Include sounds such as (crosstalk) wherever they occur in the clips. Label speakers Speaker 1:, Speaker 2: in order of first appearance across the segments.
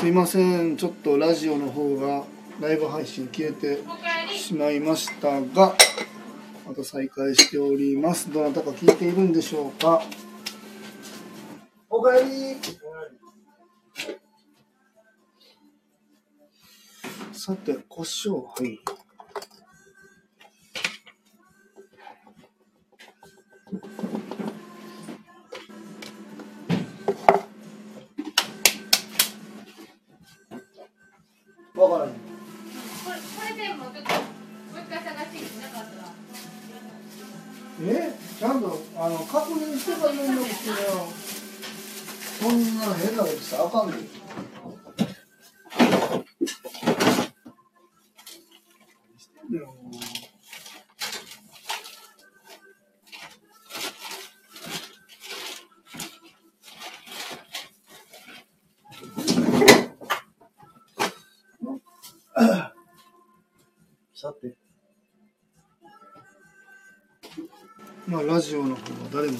Speaker 1: すいません。ちょっとラジオの方がライブ配信消えてしまいましたがまた再開しております。どなたか聞いているんでしょうか？おかえり。さて胡椒はい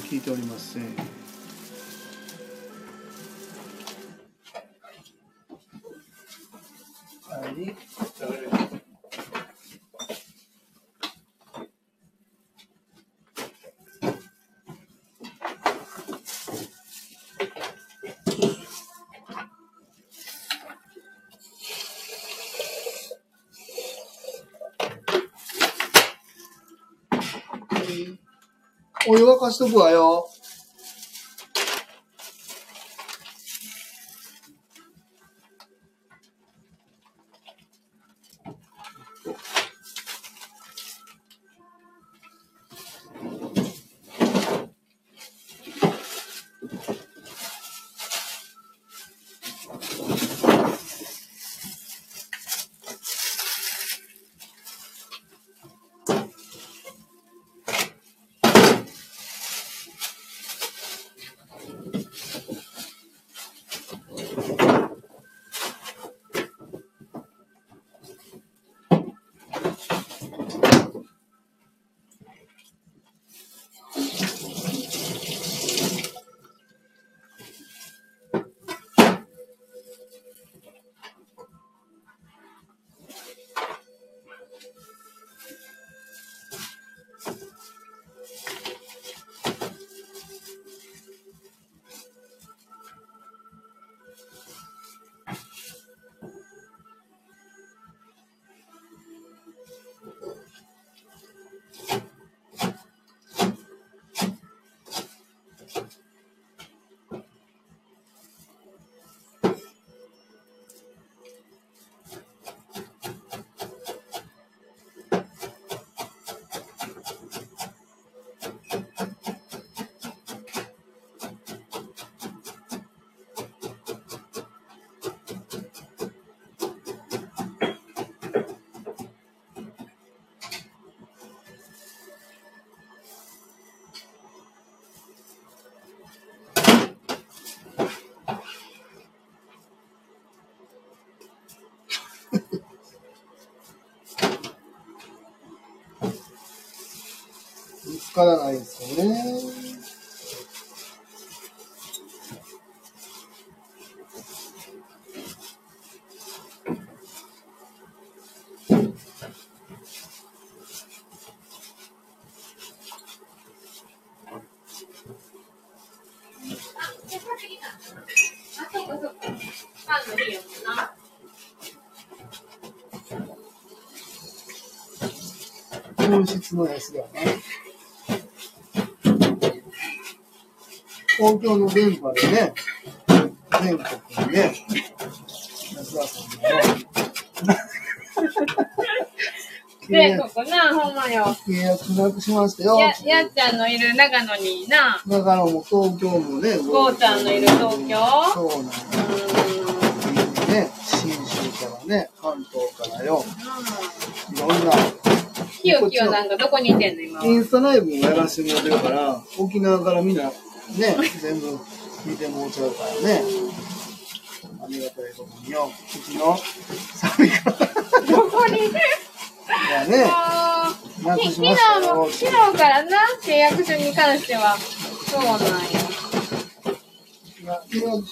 Speaker 1: 聞いておりませんお湯沸かしとくわよ。からないですよね。
Speaker 2: あ、でこれできたあ、そうかそうか。パンの日や
Speaker 1: つだよな。東京の電波でね、全国にね、安田さんの契
Speaker 2: で、
Speaker 1: 約
Speaker 2: ここな、ほんまよ。
Speaker 1: 契約なくしましたよ。
Speaker 2: や、やっちゃんのいる長野にな。
Speaker 1: 長野も東京もね、
Speaker 2: ゴーちゃんのいる東京？
Speaker 1: そうなんだ。
Speaker 2: う
Speaker 1: ね、信州からね、関東からよ、いろんな、
Speaker 2: ん。きよきよなんかどこにいてんの今は？
Speaker 1: インスタライブもやらせてもらってるから、沖縄からみんな、ね、全部見てもらっちゃうからね。ありがたいことによ、うちの寒いから。
Speaker 2: どこに
Speaker 1: いやね、なくしました
Speaker 2: 日も、
Speaker 1: よ。
Speaker 2: 昨日からな、契約書に関しては、そうなんよ。
Speaker 1: でも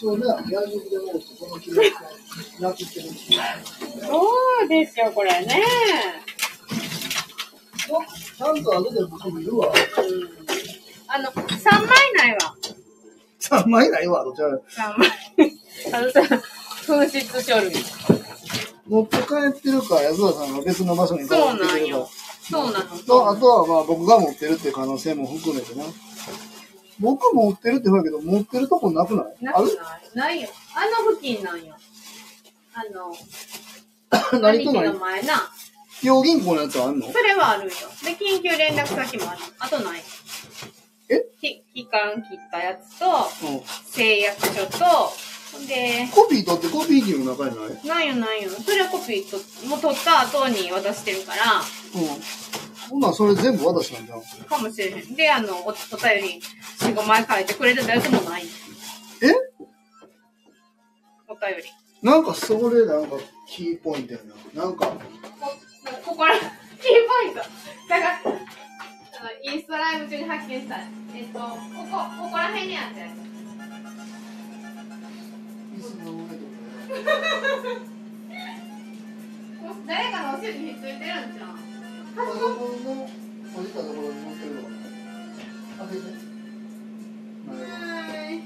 Speaker 1: なくしてるし。
Speaker 2: そうですよ、これね。
Speaker 1: ちゃんと後で僕見るわ。
Speaker 2: あの、3枚ないわ。
Speaker 1: 3枚ないわ、どちら
Speaker 2: 3枚。あのさ、紛失書類。
Speaker 1: 持って帰ってるか、安田さんが別の場所に
Speaker 2: そう
Speaker 1: ってるか
Speaker 2: なんよ。。そうなの。
Speaker 1: と、あとはまあ僕が持ってるっていう可能性も含めてな。僕持ってるって言うけど、持ってるとこなくない？
Speaker 2: なくないないよ。あの付近なんよ。あの、(coughs)
Speaker 1: 何と
Speaker 2: 兄貴の
Speaker 1: 何
Speaker 2: 前な。
Speaker 1: 用銀行のやつはあんの？
Speaker 2: それはあるよ。で、緊急連絡先もある。あとない。
Speaker 1: え？
Speaker 2: き期間切ったやつと、
Speaker 1: うん。
Speaker 2: 誓約書と、ほんで、
Speaker 1: コピー取ってコピー機の中にない？
Speaker 2: なんよなんよ。それはコピーと、もう取った後に渡してるから、
Speaker 1: うん。ほんならそれ全部渡したんじゃん。
Speaker 2: かもしれへん。で、あの、おお便り4、5枚書いてくれてたやつもない。
Speaker 1: え？
Speaker 2: お便り。
Speaker 1: なんかそれなんかキーポイントやな。なんか、
Speaker 2: こここら、キーポイント。だから、あの、インスタライブ中に発見した。えっと、ここ、ここら辺にあったやつ。誰かのお尻にひっついてるん。じゃん。
Speaker 1: パソコンの閉じたところに持ってるのかな開けて。
Speaker 2: はい。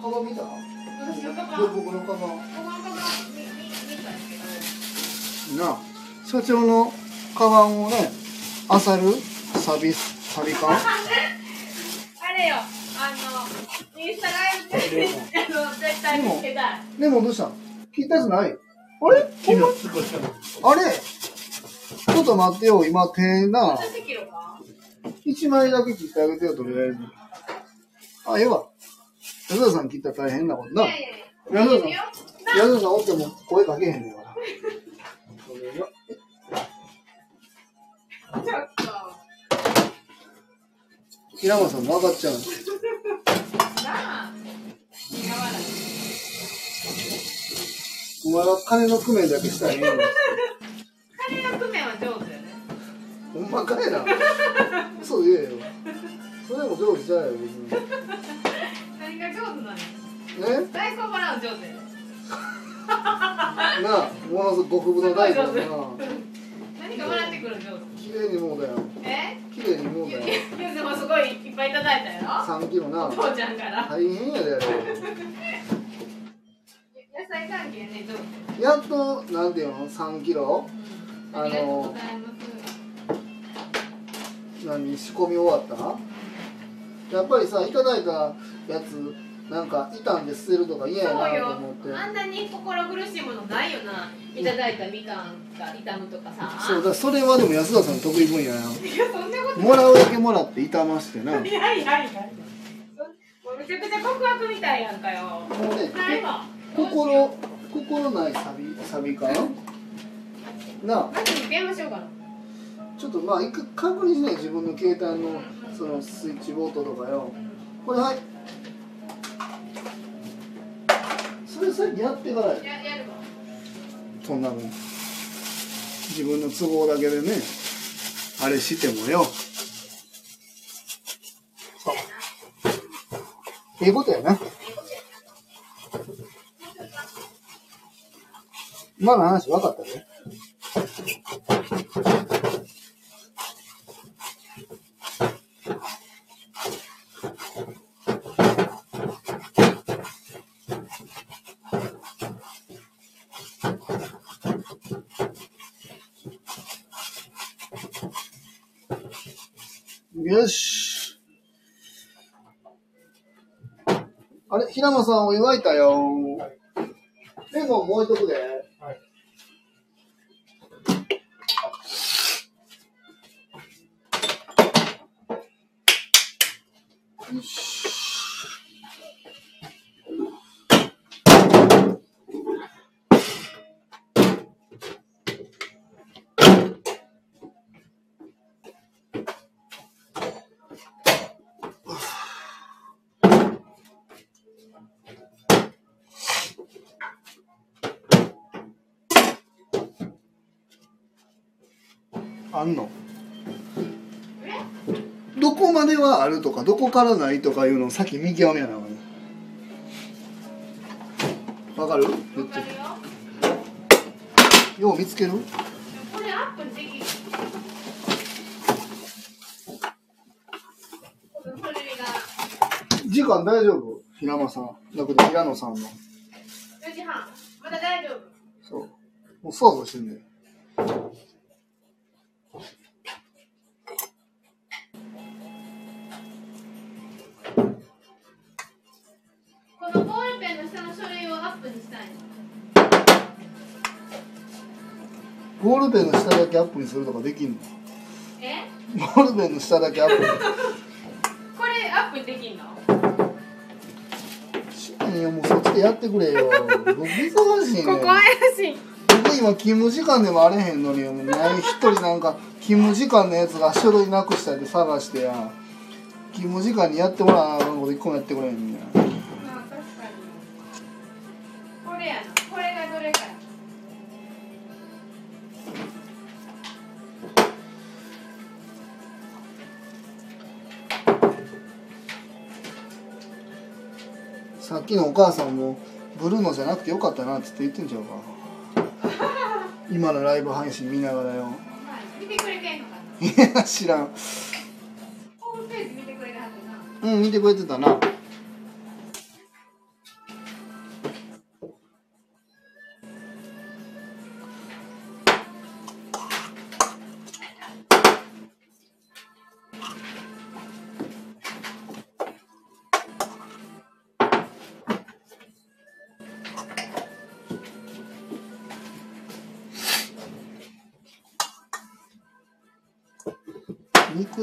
Speaker 1: カバン見た
Speaker 2: 私のカバン。
Speaker 1: 僕のカバン。
Speaker 2: このカバン、み、み、見たん。ですけど。
Speaker 1: なあ社長のカバンをね、あさるサビ、サビ缶
Speaker 2: あれよ、あの、インスタライブ中に、あの、絶対見つけたい。
Speaker 1: でもどうしたん聞いたやつない？あれ？ほんまあれ？ちょっと待ってよ、今手な、一枚だけ切ってあげてよ、とりあえず。あ、ええわ。安田さん切ったら大変なことな。
Speaker 2: いや。
Speaker 1: 安田さん安田さんおっても声かけへんねんから。(laughs) それよ
Speaker 2: ちょっと。
Speaker 1: 平間さんも分かっちゃう。お前は金の工面だけしたらええのに。
Speaker 2: 金の工面は上手よね。
Speaker 1: ほんまかいな。そう言えよ。それも上手じゃないよ、別に。
Speaker 2: 何が上手なの
Speaker 1: ね
Speaker 2: 大根払う上手よね。(laughs)
Speaker 1: なあ、ものすごく極太の大根だな。
Speaker 2: 何か笑ってくる上
Speaker 1: 綺麗にもうだよ。
Speaker 2: 手。え？
Speaker 1: 綺麗にもうだよ。
Speaker 2: ゆずもすごいいっぱいいただいたよ。
Speaker 1: 3キロな
Speaker 2: お。父ちゃんから。
Speaker 1: 大変やで。
Speaker 2: 野菜関係ね、上手。
Speaker 1: やっと、なんていうの、3キロ？
Speaker 2: うんありがとうございます。
Speaker 1: 何、仕込み終わった？やっぱりさ、いただいたやつ、なんか、傷んで捨てるとか嫌やなと思って。
Speaker 2: あんなに心苦しいものないよないただいたみかんが傷むとかさ
Speaker 1: そうだ、それはでも安田さんの得意分野やな。
Speaker 2: いやそんなこと
Speaker 1: もらうだけもらって傷ましてな。もう
Speaker 2: いやいやいやもうめちゃくちゃ告白みたいやんかよ
Speaker 1: ね、
Speaker 2: ないわ
Speaker 1: 心、心ないサビ、サビか？ななあ、
Speaker 2: マジに電話しようかな
Speaker 1: ちょっとまあ、一回確認しない自分の携帯の、そのスイッチボートとかよ。これはい。それさっきやってからや。そんなの。自分の都合だけでね、あれしてもよ。ええことやな。今の話分かったね。よし。あれ、平間さんお湯沸いたよ。レモンもう一くで。あんの？どこまではあるとかどこからないとかいうのを先見極めやなわかる？
Speaker 2: わ
Speaker 1: 言って。
Speaker 2: よ
Speaker 1: よう見つける？
Speaker 2: これアップできる
Speaker 1: 時間大丈夫？平間さん。だけど平野さんの
Speaker 2: 4時半。まだ大丈夫。
Speaker 1: そう。もう想像してんね
Speaker 2: こップにしたいの
Speaker 1: ボールペンの下だけアップにするとかできんの？
Speaker 2: え？
Speaker 1: ボールペンの下だけアップに。(laughs)
Speaker 2: これアップできんの？
Speaker 1: いやもうそっちでやってくれよ。僕忙しいね
Speaker 2: ここ怪しい。
Speaker 1: 僕今勤務時間でもあれへんのにもうない一人なんか勤務時間のやつが書類なくしたって探してや。勤務時間にやってもらわなあかんこと一個もやってくれへんねん
Speaker 2: まあ
Speaker 1: きのお母さんもブルーノじゃなくてよかったなって言ってんちゃうか。今のライブ配信見ながらよ。
Speaker 2: はい見てくれてんのかな？い
Speaker 1: や知らん。
Speaker 2: ホームページ見てくれてはったな。
Speaker 1: うん見てくれてたな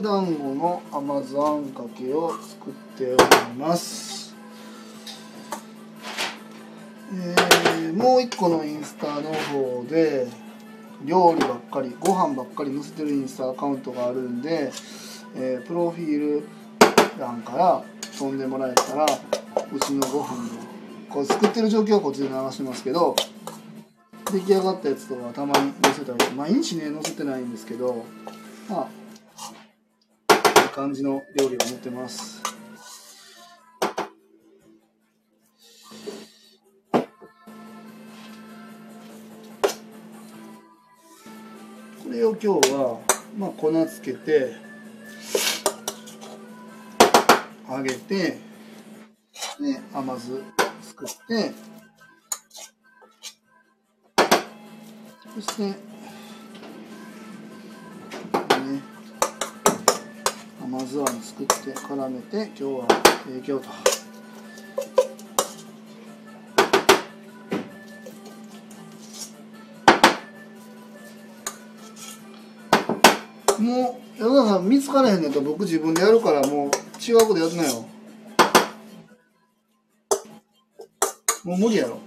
Speaker 1: 団子の甘酢あんかけを作っております、えーもう一個のインスタの方で料理ばっかりご飯ばっかり載せてるインスタアカウントがあるんで、えープロフィール欄から飛んでもらえたらうちのご飯のこれ作ってる状況はこっちで流してますけど出来上がったやつとかたまに載せたり毎日ね載せてないんですけどまあ感じの料理が載ってます。これを今日はまあ粉つけて揚げてで甘酢作ってそして甘酢あん作って絡めて今日は提供と。もう世の中見つからへんねんと僕自分でやるからもう違うことやってなよ。もう無理やろ。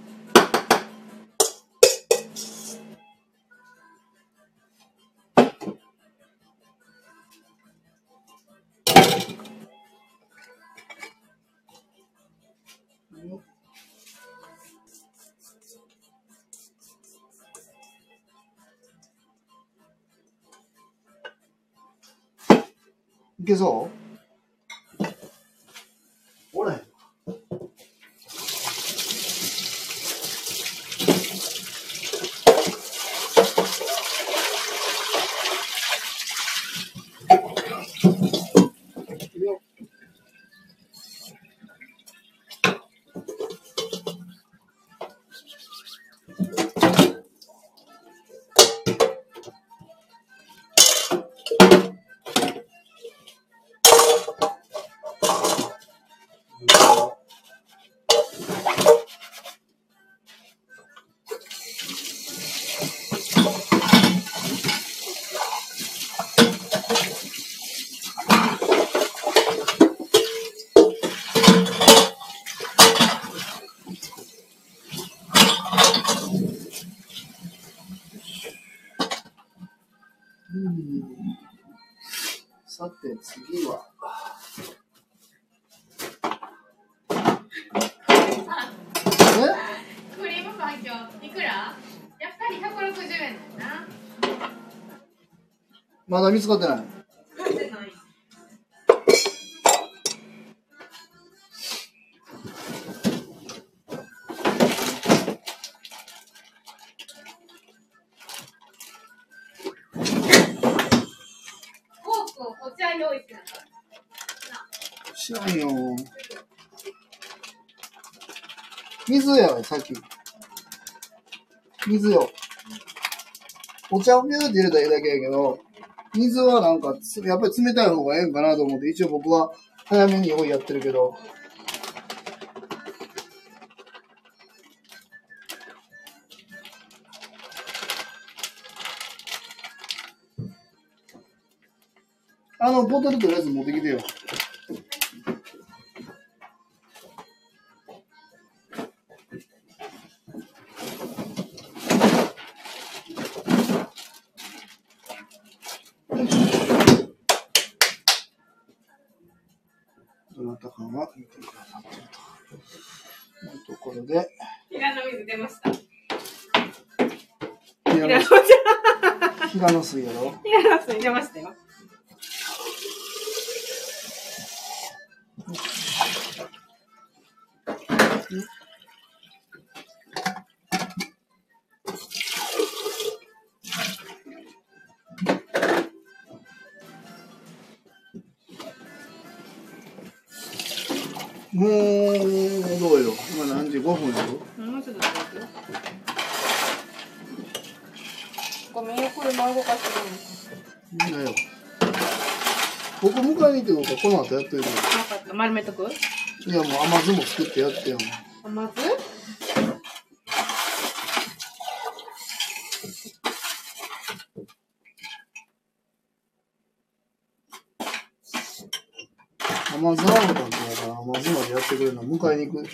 Speaker 1: いけまだ見つかってない。知らんよ。水やさっき。水よ。お茶を水でって入れただけやけど、水はなんか、やっぱり冷たい方がええんかなと思って、一応僕は早めに用意やってるけど、あの、ボトルとりあえず持ってきてよ。
Speaker 2: 水
Speaker 1: 平野
Speaker 2: 水
Speaker 1: やろ
Speaker 2: 平野水出ましたよ。
Speaker 1: いや、もう甘酢も作ってやってよ。
Speaker 2: 甘酢？
Speaker 1: 甘酢あるかから、甘酢までやってくれるの迎えに行く。
Speaker 2: じ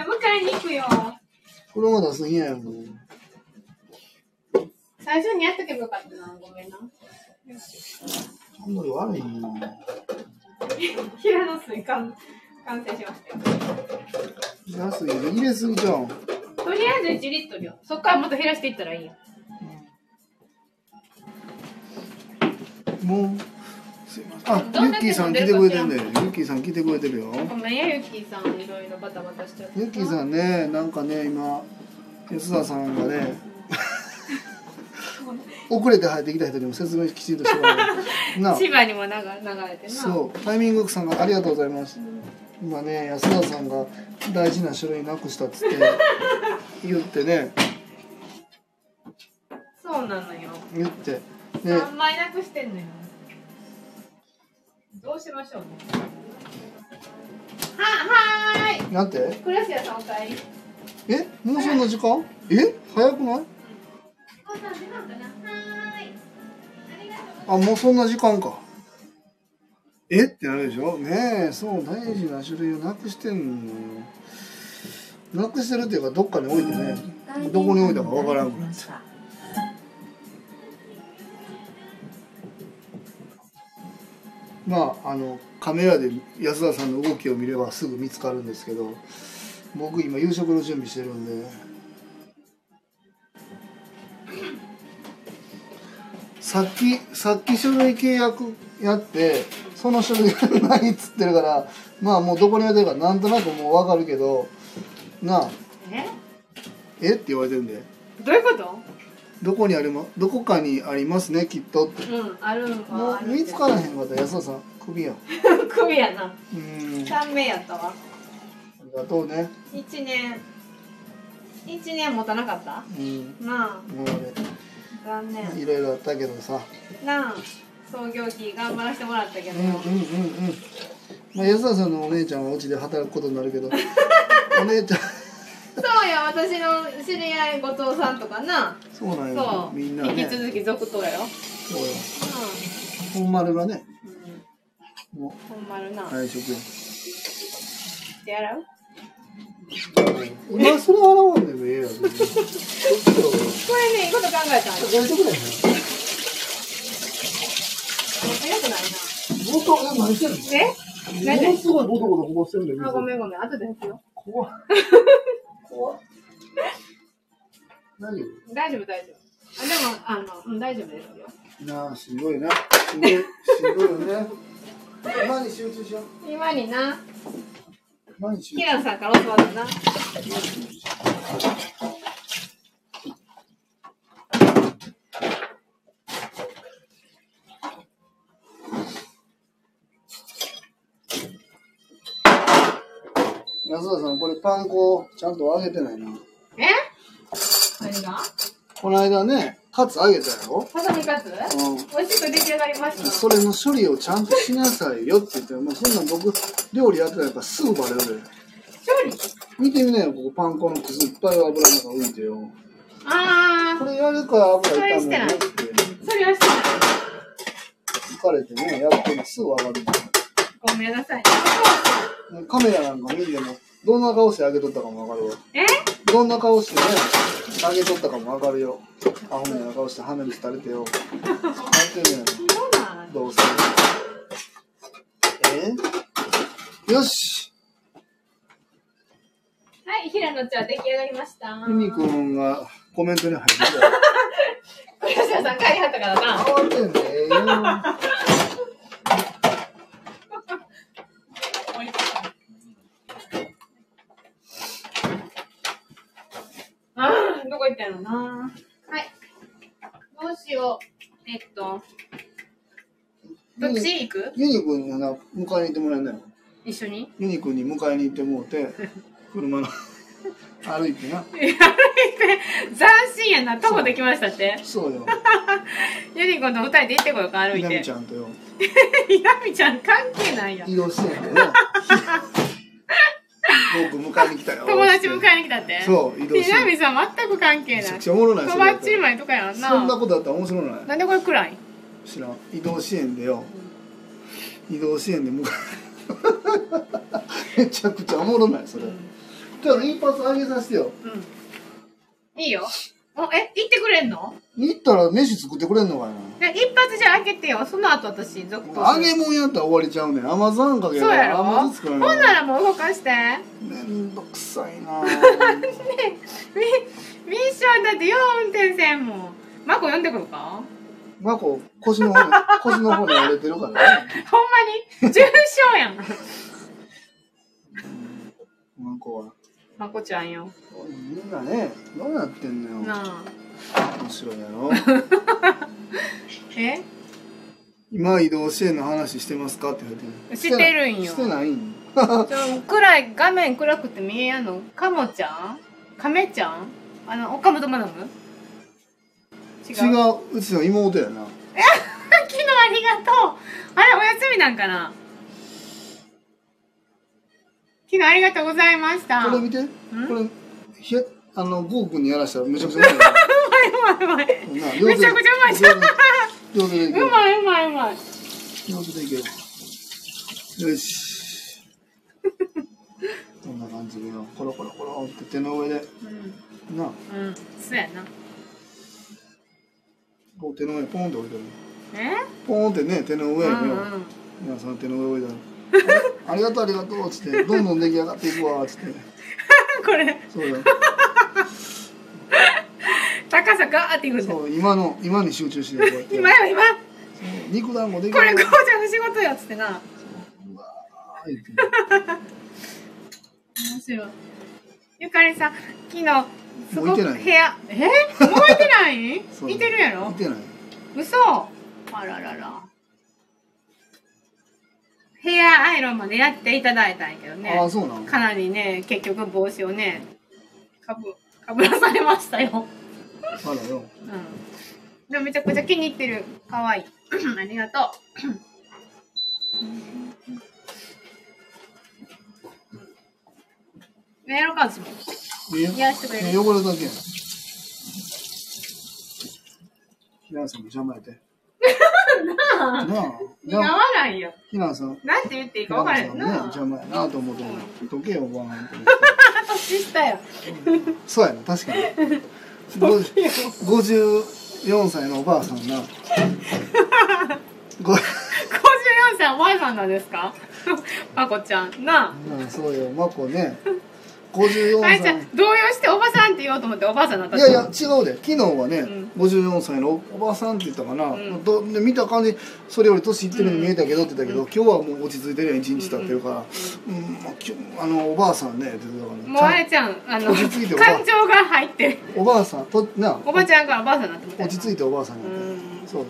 Speaker 2: ゃあ迎えに行くよ。
Speaker 1: 車出すんややもん。
Speaker 2: 最初にやっとけばよかったな。ごめんな。
Speaker 1: あんまり悪いな。
Speaker 2: 平野水完完成しましたよ。
Speaker 1: 安いで入れすぎじゃん。
Speaker 2: とりあえず1リットルよ。そっからもっと減らしていったらいいよ。
Speaker 1: もう、すいません。あ、ユッキーさん来てくれてんね。ユッキーさん来てくれてるよ。
Speaker 2: ごめんや、ゆっきーさん。いろいろバタバタしちゃって。
Speaker 1: ユッキーさんね、なんかね、今、安田さんがね、遅れて入ってきた人にも説明きちんとしてもらう。なあ (laughs)
Speaker 2: 千葉にも流流れてな。
Speaker 1: そう、タイミングさんがありがとうございます。今ね、安田さんが大事な書類なくしたっつって (laughs) 言ってね、
Speaker 2: そうなのよ。
Speaker 1: 言って、ね、
Speaker 2: 3枚なくしてんのよ。どうしましょうね。は、はーい。
Speaker 1: なんて？
Speaker 2: さんお帰り。
Speaker 1: え？もうそんな時間？え？早くない？
Speaker 2: あ、
Speaker 1: もうそんな時間か。え？ってなるでしょ？ねえ、そう、大事な書類をなくしてんのよ。なくしてるっていうか、どっかに置いてね、どこに置いたかわからんくなって。まあ、あの、カメラで安田さんの動きを見ればすぐ見つかるんですけど、僕今夕食の準備してるんで、さっき、さっき書類契約やって、その書類がないっつってるから、まあもうどこに置いてるかなんとなくもうわかるけど、なあ、
Speaker 2: え？
Speaker 1: え？って言われてるんで、
Speaker 2: どういうこと？
Speaker 1: どこにありま、どこかにありますね、きっとって。
Speaker 2: うん、あるん
Speaker 1: もう見つからへんかったら安田さん、首や。(laughs)
Speaker 2: 首やな。
Speaker 1: うん。あ
Speaker 2: 短命やったわ。
Speaker 1: りがとうね。
Speaker 2: 一年。一年持たなかった？
Speaker 1: うん。
Speaker 2: なあ、
Speaker 1: もうね、
Speaker 2: 残念。
Speaker 1: いろいろあったけどさ。
Speaker 2: なあ、創業期頑張らせてもらったけど。
Speaker 1: うんうんうんうん。まあ安田さんのお姉ちゃんはうちで働くことになるけど、(laughs) お姉ちゃん、
Speaker 2: そうや、私の知り合い後藤さんとかな。
Speaker 1: そうなん
Speaker 2: そ
Speaker 1: よ。
Speaker 2: う。
Speaker 1: みんなね。
Speaker 2: 引き続き続投やろ。
Speaker 1: そうよ。本丸がね、
Speaker 2: うん。
Speaker 1: も
Speaker 2: ほんまるな。
Speaker 1: う退職や。
Speaker 2: 手洗う？
Speaker 1: 今それ洗わんで。もええやん。ちょっと、
Speaker 2: これね、いいこと考えたんよ。
Speaker 1: やりたくないな。
Speaker 2: 早くないな
Speaker 1: ボト、え、何してんの
Speaker 2: な。え
Speaker 1: ものすごいボトボトこぼしてるんだ
Speaker 2: あ、ごめんごめん。後で。拭くよ。
Speaker 1: 怖っ。怖っ。何
Speaker 2: 大丈夫、大丈夫。あ、で。も、あの、うん、大丈夫で。すよ。
Speaker 1: なあ、しんどいな。しんどい、しんどいよね。今に集中しよう。
Speaker 2: 今にな、平野。
Speaker 1: 安田さん、これパン粉ちゃんと分けてないな。
Speaker 2: え？こが？
Speaker 1: この間ね、カツ揚げたやろ？
Speaker 2: ささみカツ？
Speaker 1: う
Speaker 2: 美味しく出来上がりまし
Speaker 1: ん。
Speaker 2: た。
Speaker 1: それの処理をちゃんとしなさいよって言って、もうそんなん僕、料理やってたらやっぱすぐバレるで。
Speaker 2: 処理？
Speaker 1: 見てみなよ、ここパン粉のくすいっぱい油の中浮いてよ。
Speaker 2: あ
Speaker 1: これやるから油炒めるって
Speaker 2: それー、それはしてない。
Speaker 1: 浮かれてね、やってもすぐ上がる。
Speaker 2: ごめんなさい。
Speaker 1: カメラなんか見ても、どんな顔して揚げとったかもわかるわ。
Speaker 2: え？
Speaker 1: どんな顔してね、揚げとったかもわかるよ。アホみたいな顔して鼻水垂れてよ。何てんねん。
Speaker 2: そうなん
Speaker 1: どうせ。え？よし
Speaker 2: はい、平野ちゃん出来上がりました。
Speaker 1: ユニくんがコメントに入ってたよ。(laughs)
Speaker 2: 吉田さん帰りはったからな。
Speaker 1: 慌てんでええよ。
Speaker 2: ああ、どな。はい。どうしよう。えっと、どっち行く？
Speaker 1: ユニくんにな、迎えに行ってもらえんだよ。
Speaker 2: 一緒に？
Speaker 1: ユニくんに迎えに行ってもうて、車の、(laughs) 歩いてな。
Speaker 2: 歩いて、斬新やな。徒歩できましたって。
Speaker 1: そうよ。(laughs)
Speaker 2: ユニコんと二人で行ってこようか、歩い
Speaker 1: ひなみ
Speaker 2: て。
Speaker 1: ちゃんとよ。
Speaker 2: ひなみちゃん関係ないやん。
Speaker 1: 移動してんやけど。(laughs) 僕迎えに来たよ。
Speaker 2: 友達迎えに来たって。
Speaker 1: そう移動して
Speaker 2: ひなみさん全く関係
Speaker 1: めちゃく
Speaker 2: ない。
Speaker 1: ちゃおもろない
Speaker 2: とばっちり前とかやんな。
Speaker 1: そんなことだったら面白ない
Speaker 2: なんでこれ暗い？
Speaker 1: 知らん移動支援でよ移動支援で迎え (laughs) めちゃくちゃおもろないそれ、じゃあ一発上げさせてよ
Speaker 2: うん。いいよ。お、え、行ってくれんの？
Speaker 1: 行ったら飯作ってくれんのか
Speaker 2: え一発じゃあ開けてよ。その後私、続
Speaker 1: い
Speaker 2: 投
Speaker 1: な揚げ物やったら終わりちゃうねん甘酢あんかけ
Speaker 2: そうやろ？
Speaker 1: 甘酢作ら
Speaker 2: ほんな
Speaker 1: な
Speaker 2: らもう動かして。
Speaker 1: めんどくさいな
Speaker 2: ミミッションだってよ運転せんもん。マコ呼んでくるか？
Speaker 1: まこ腰の方に (laughs) 腰の方に折れてるからね
Speaker 2: ほんまに？重症やん。
Speaker 1: まこは
Speaker 2: マコちゃんよ。
Speaker 1: みんなねどうなってんのよ
Speaker 2: なあ。
Speaker 1: 面白いやろ。(laughs)
Speaker 2: え？
Speaker 1: 今移動支援の話してますか？って言われて
Speaker 2: 知ってるんよ。
Speaker 1: してないん？(laughs)
Speaker 2: 暗い、画面暗くて見えやんの。カモちゃん？カメちゃん？あの、岡本マダム？違う？
Speaker 1: 違ううちの妹やな。(laughs)
Speaker 2: 昨日ありがとう。あれ、お休みなんかな？昨日ありがとうございました。う
Speaker 1: これ見て。これひやあのゴーくんにやらしたらめちゃくちゃうまいよ。(laughs)
Speaker 2: まいうまい。
Speaker 1: な
Speaker 2: めちゃくちゃうまい。じゃん
Speaker 1: 両手でいける
Speaker 2: うまいうまいうまい。
Speaker 1: 両手でいけるよし。(laughs) こんな感じでよ。コロコロコロって手の上で。
Speaker 2: うん。
Speaker 1: な
Speaker 2: うん。そうやな。
Speaker 1: こう手の上にポンって置いてる
Speaker 2: え？
Speaker 1: ポンってね手の上に。皆さん手の上置いてある。(laughs) ありがとうありがとうっつってどんどん出来上がっていくわっつって。
Speaker 2: これ、
Speaker 1: そうだ
Speaker 2: ガーっていくんだ。
Speaker 1: そう今の今に集中してこうやって (laughs)
Speaker 2: 今よ、今。
Speaker 1: 肉団子でき
Speaker 2: これ、
Speaker 1: る
Speaker 2: こうちゃんの仕事やっつってな。
Speaker 1: うわー言って
Speaker 2: 面白い。ゆかりさん、昨日、すごく部屋、え？もういてない？いてるやろ？
Speaker 1: 見てない
Speaker 2: 嘘あららら。ヘアアイロンまでやっていただいたんやけどね
Speaker 1: ああ。そうなの？
Speaker 2: かなりね、結局帽子をね、かぶ、かぶらされましたよ。
Speaker 1: あらよ
Speaker 2: うん。でもめちゃくちゃ気に入ってる。かわいい。(clears throat) ありがとう。やろうか、私も。
Speaker 1: え
Speaker 2: やらしてくれる
Speaker 1: え汚れるだけやんひなさんも邪魔やて (laughs) なあ
Speaker 2: 似合わないよ。
Speaker 1: ひなさん
Speaker 2: なんて言っていい
Speaker 1: ひ
Speaker 2: か分からへんな。
Speaker 1: 邪魔やなと思って時計をばーん
Speaker 2: 年下よ。
Speaker 1: そうやな確かに (laughs) 54歳のおばあさんなご
Speaker 2: 54歳おばあさんなんですか？(laughs) まこちゃん。なあ。
Speaker 1: うんそうよまこね54
Speaker 2: あいちゃ
Speaker 1: 歳
Speaker 2: ん、動揺しておばさんって言おうと思っておばあさんになった
Speaker 1: いやいや違うで。昨日はね、
Speaker 2: ん。
Speaker 1: 54歳のおばあさんって言ったかな、
Speaker 2: ん。
Speaker 1: どで見た感じそれより年いってるように見えたけどって言ったけど、今日はもう落ち着いてるやん一日経ってるから、うん。まあきゅあのおばあさんねって言ってたから
Speaker 2: もうあれ
Speaker 1: ち
Speaker 2: ちゃん、あの、
Speaker 1: 落ち着いて
Speaker 2: 感情が入って
Speaker 1: おばあさんとな
Speaker 2: おばちゃんからおばあさんになって
Speaker 1: 落ち着いておばあさんになってそう。
Speaker 2: うん。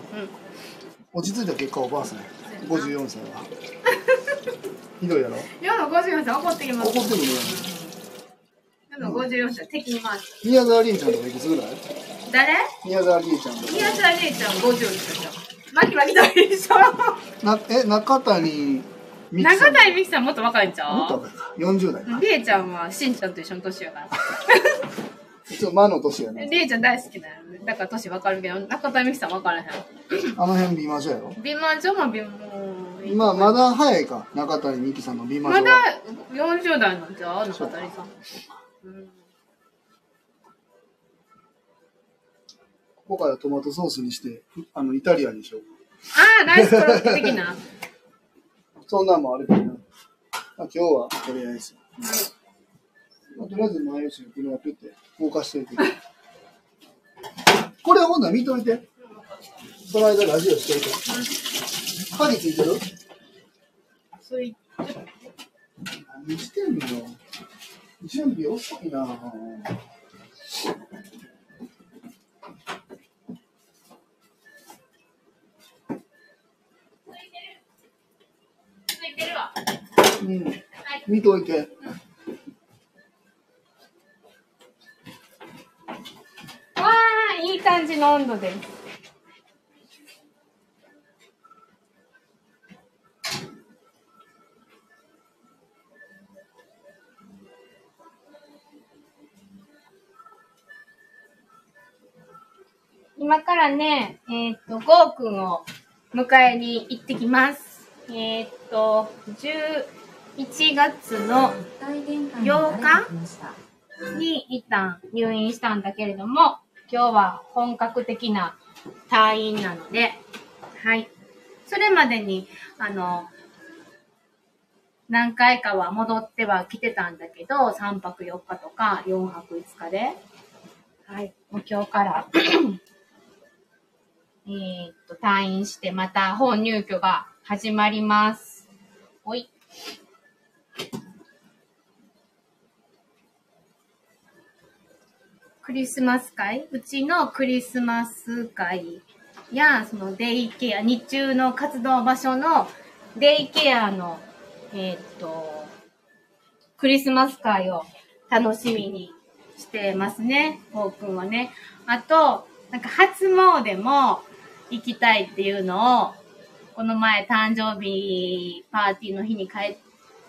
Speaker 1: 落ち着いた結果おばあさんや。54歳は。ひどいやろ？(laughs)
Speaker 2: 夜の54歳怒ってきます。
Speaker 1: 怒ってるのね
Speaker 2: 夜の54歳敵に回す。
Speaker 1: 宮沢りえちゃんとかいくつぐらい？
Speaker 2: 誰？
Speaker 1: 宮沢りえちゃんとか
Speaker 2: 宮沢りえちゃん50でしょ。マキマキと一緒。
Speaker 1: なえ中谷美紀さ
Speaker 2: 中
Speaker 1: ん
Speaker 2: 谷美紀さんもっと若いんちゃう？
Speaker 1: もっと若いか40代か
Speaker 2: りえちゃんはしんちゃんと一緒の年やから。
Speaker 1: 一応魔の年やね
Speaker 2: りえちゃん大好きだよ。だから年分かるけど、中谷美紀さん分からへん。
Speaker 1: あの辺美魔女やろ？
Speaker 2: 美魔女も美魔
Speaker 1: 今まだ早いか中谷美紀さんの美魔女
Speaker 2: ま
Speaker 1: は
Speaker 2: だ40代なんちゃう？中谷さん。うん。
Speaker 1: ここからトマトソースにしてあのイタリアンにしよう
Speaker 2: ああ、ライスコロッケ的な。(laughs)
Speaker 1: そんなんもあるけどな、まあ、今日はとりあえず、まあ、とりあえず前吉の車ピュって動かしておいて。これはほんなら見といて。その間ラジオしといて。鍵ついてる？
Speaker 2: そうい
Speaker 1: 何してんの準備遅いな
Speaker 2: ついてるわ。
Speaker 1: うん見といて
Speaker 2: わあ、いい感じの温度です。今からね、えーっと、ゴーくんを迎えに行ってきます。えーっと、11月の8日に一旦入院したんだけれども、今日は本格的な退院なので、はい。それまでに、あの、何回かは戻っては来てたんだけど、3泊4日とか4泊5日で、はい。もう今日から、えーっと、退院して、また本入居が始まります。おい。クリスマス会うちのクリスマス会や、そのデイケア、日中の活動場所のデイケアの、えーっと、クリスマス会を楽しみにしてますね、こうくんはね。あと、なんか初詣も行きたいっていうのを、この前誕生日パーティーの日に帰っ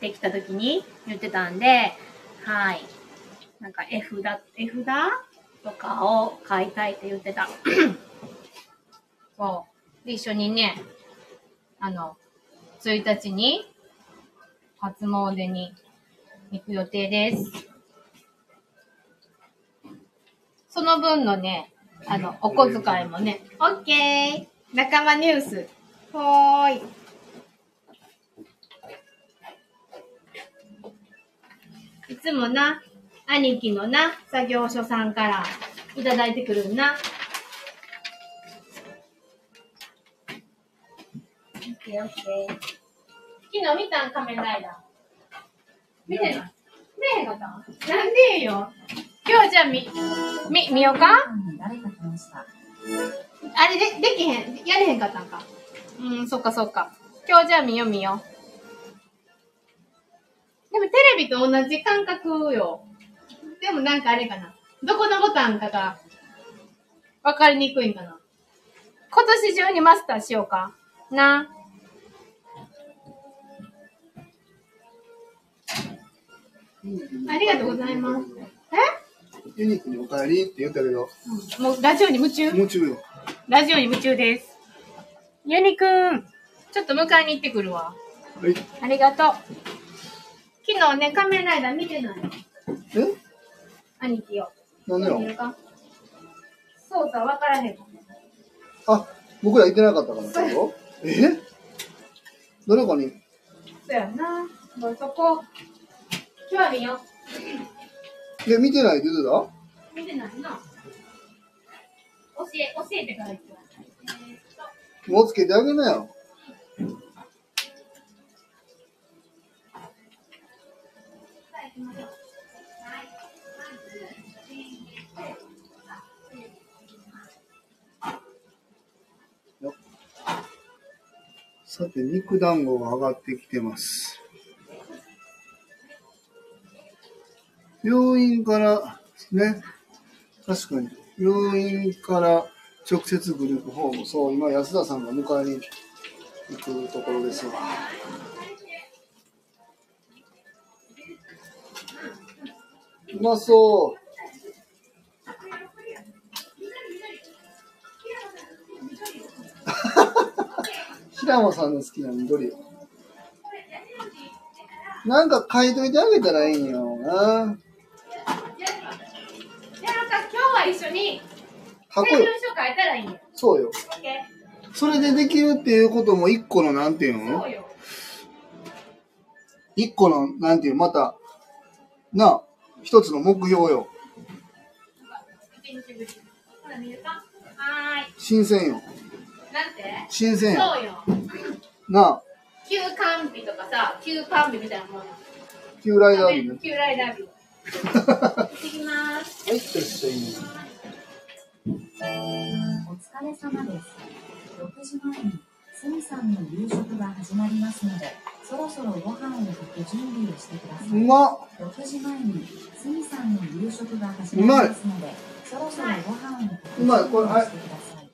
Speaker 2: てきた時に言ってたんで、はい。なんか絵札、絵札とかを買いたいって言ってた。(coughs) そう。で、一緒にね、あの、1日に初詣に行く予定です。その分のね、あの、お小遣いもね、オッケー仲間ニュース。ほーい。いつもな、兄貴のな、作業所さんからいただいてくるんな。オッケーオッケー。昨日見たん仮面ライダー。見てない見えかった？なんでよ。今日じゃあみ、み、見ようか
Speaker 3: 誰か来ました？
Speaker 2: あれで、できへん。やれへんかったんか。うん、そっかそっか。今日じゃあ見よう見よう。でもテレビと同じ感覚よ。でもなんかあれかな。どこのボタンかが、わかりにくいんかな。今年中にマスターしようか。な。ありがとうございます。え？
Speaker 1: ユニークにお帰りって言ったけど、
Speaker 2: もうラジオに夢中？
Speaker 1: 夢中よ。
Speaker 2: ラジオに夢中です。ユニくん、ちょっと迎えに行ってくるわ。
Speaker 1: はい。
Speaker 2: ありがとう。昨日ね、仮面ライダー見てないの。
Speaker 1: え？
Speaker 2: 兄貴よ？
Speaker 1: なんでよ
Speaker 2: かそうからへん。
Speaker 1: あ、僕ら行ってなかったからってことえ？どれかに？
Speaker 2: そうやな。もうそこ。今日は見よ
Speaker 1: で、見てないって言って
Speaker 2: う。見てないな。教え、教えてから言ってください。えーっと
Speaker 1: たもうつけてあげなよ。
Speaker 2: さ
Speaker 1: て、肉団子が上がってきてます。病院から、ね、確かに、病院から直接グループホーム、そう、今安田さんが迎えに行くところですわ。うまそう。(laughs) 平野さんの好きな緑。なんか書いといてあげたらいいんよな。
Speaker 2: じゃあなは一緒に
Speaker 1: 箱よ。
Speaker 2: 書たらいい。
Speaker 1: そうよ。
Speaker 2: オッケ
Speaker 1: それでできるっていうことも一個のなんていう
Speaker 2: ー。そ
Speaker 1: の
Speaker 2: うよ。
Speaker 1: 一個のなんていうまた、なあ、一つの目標よ。
Speaker 2: 一日ぶり。ほら見るか？はーい。
Speaker 1: 新鮮よ。
Speaker 2: なんて？
Speaker 1: 新鮮や。
Speaker 2: そうよ。
Speaker 1: なあ、
Speaker 2: 旧完備とかさ、旧パンビみたいなもんよ。
Speaker 1: 旧ライダービーね。
Speaker 2: 旧ライダービー。行ってきます。
Speaker 1: はい、いらっしゃい。
Speaker 3: お疲れ様です。6時前に、す。みさんの夕食が始まります。ので、そろそろご飯を炊く準備をしてください。
Speaker 1: うまっ
Speaker 3: 6時前に、す。みさんの夕食が始まります。ので、そろそろご飯を炊く準
Speaker 1: うまいこれ
Speaker 3: 備をしてください。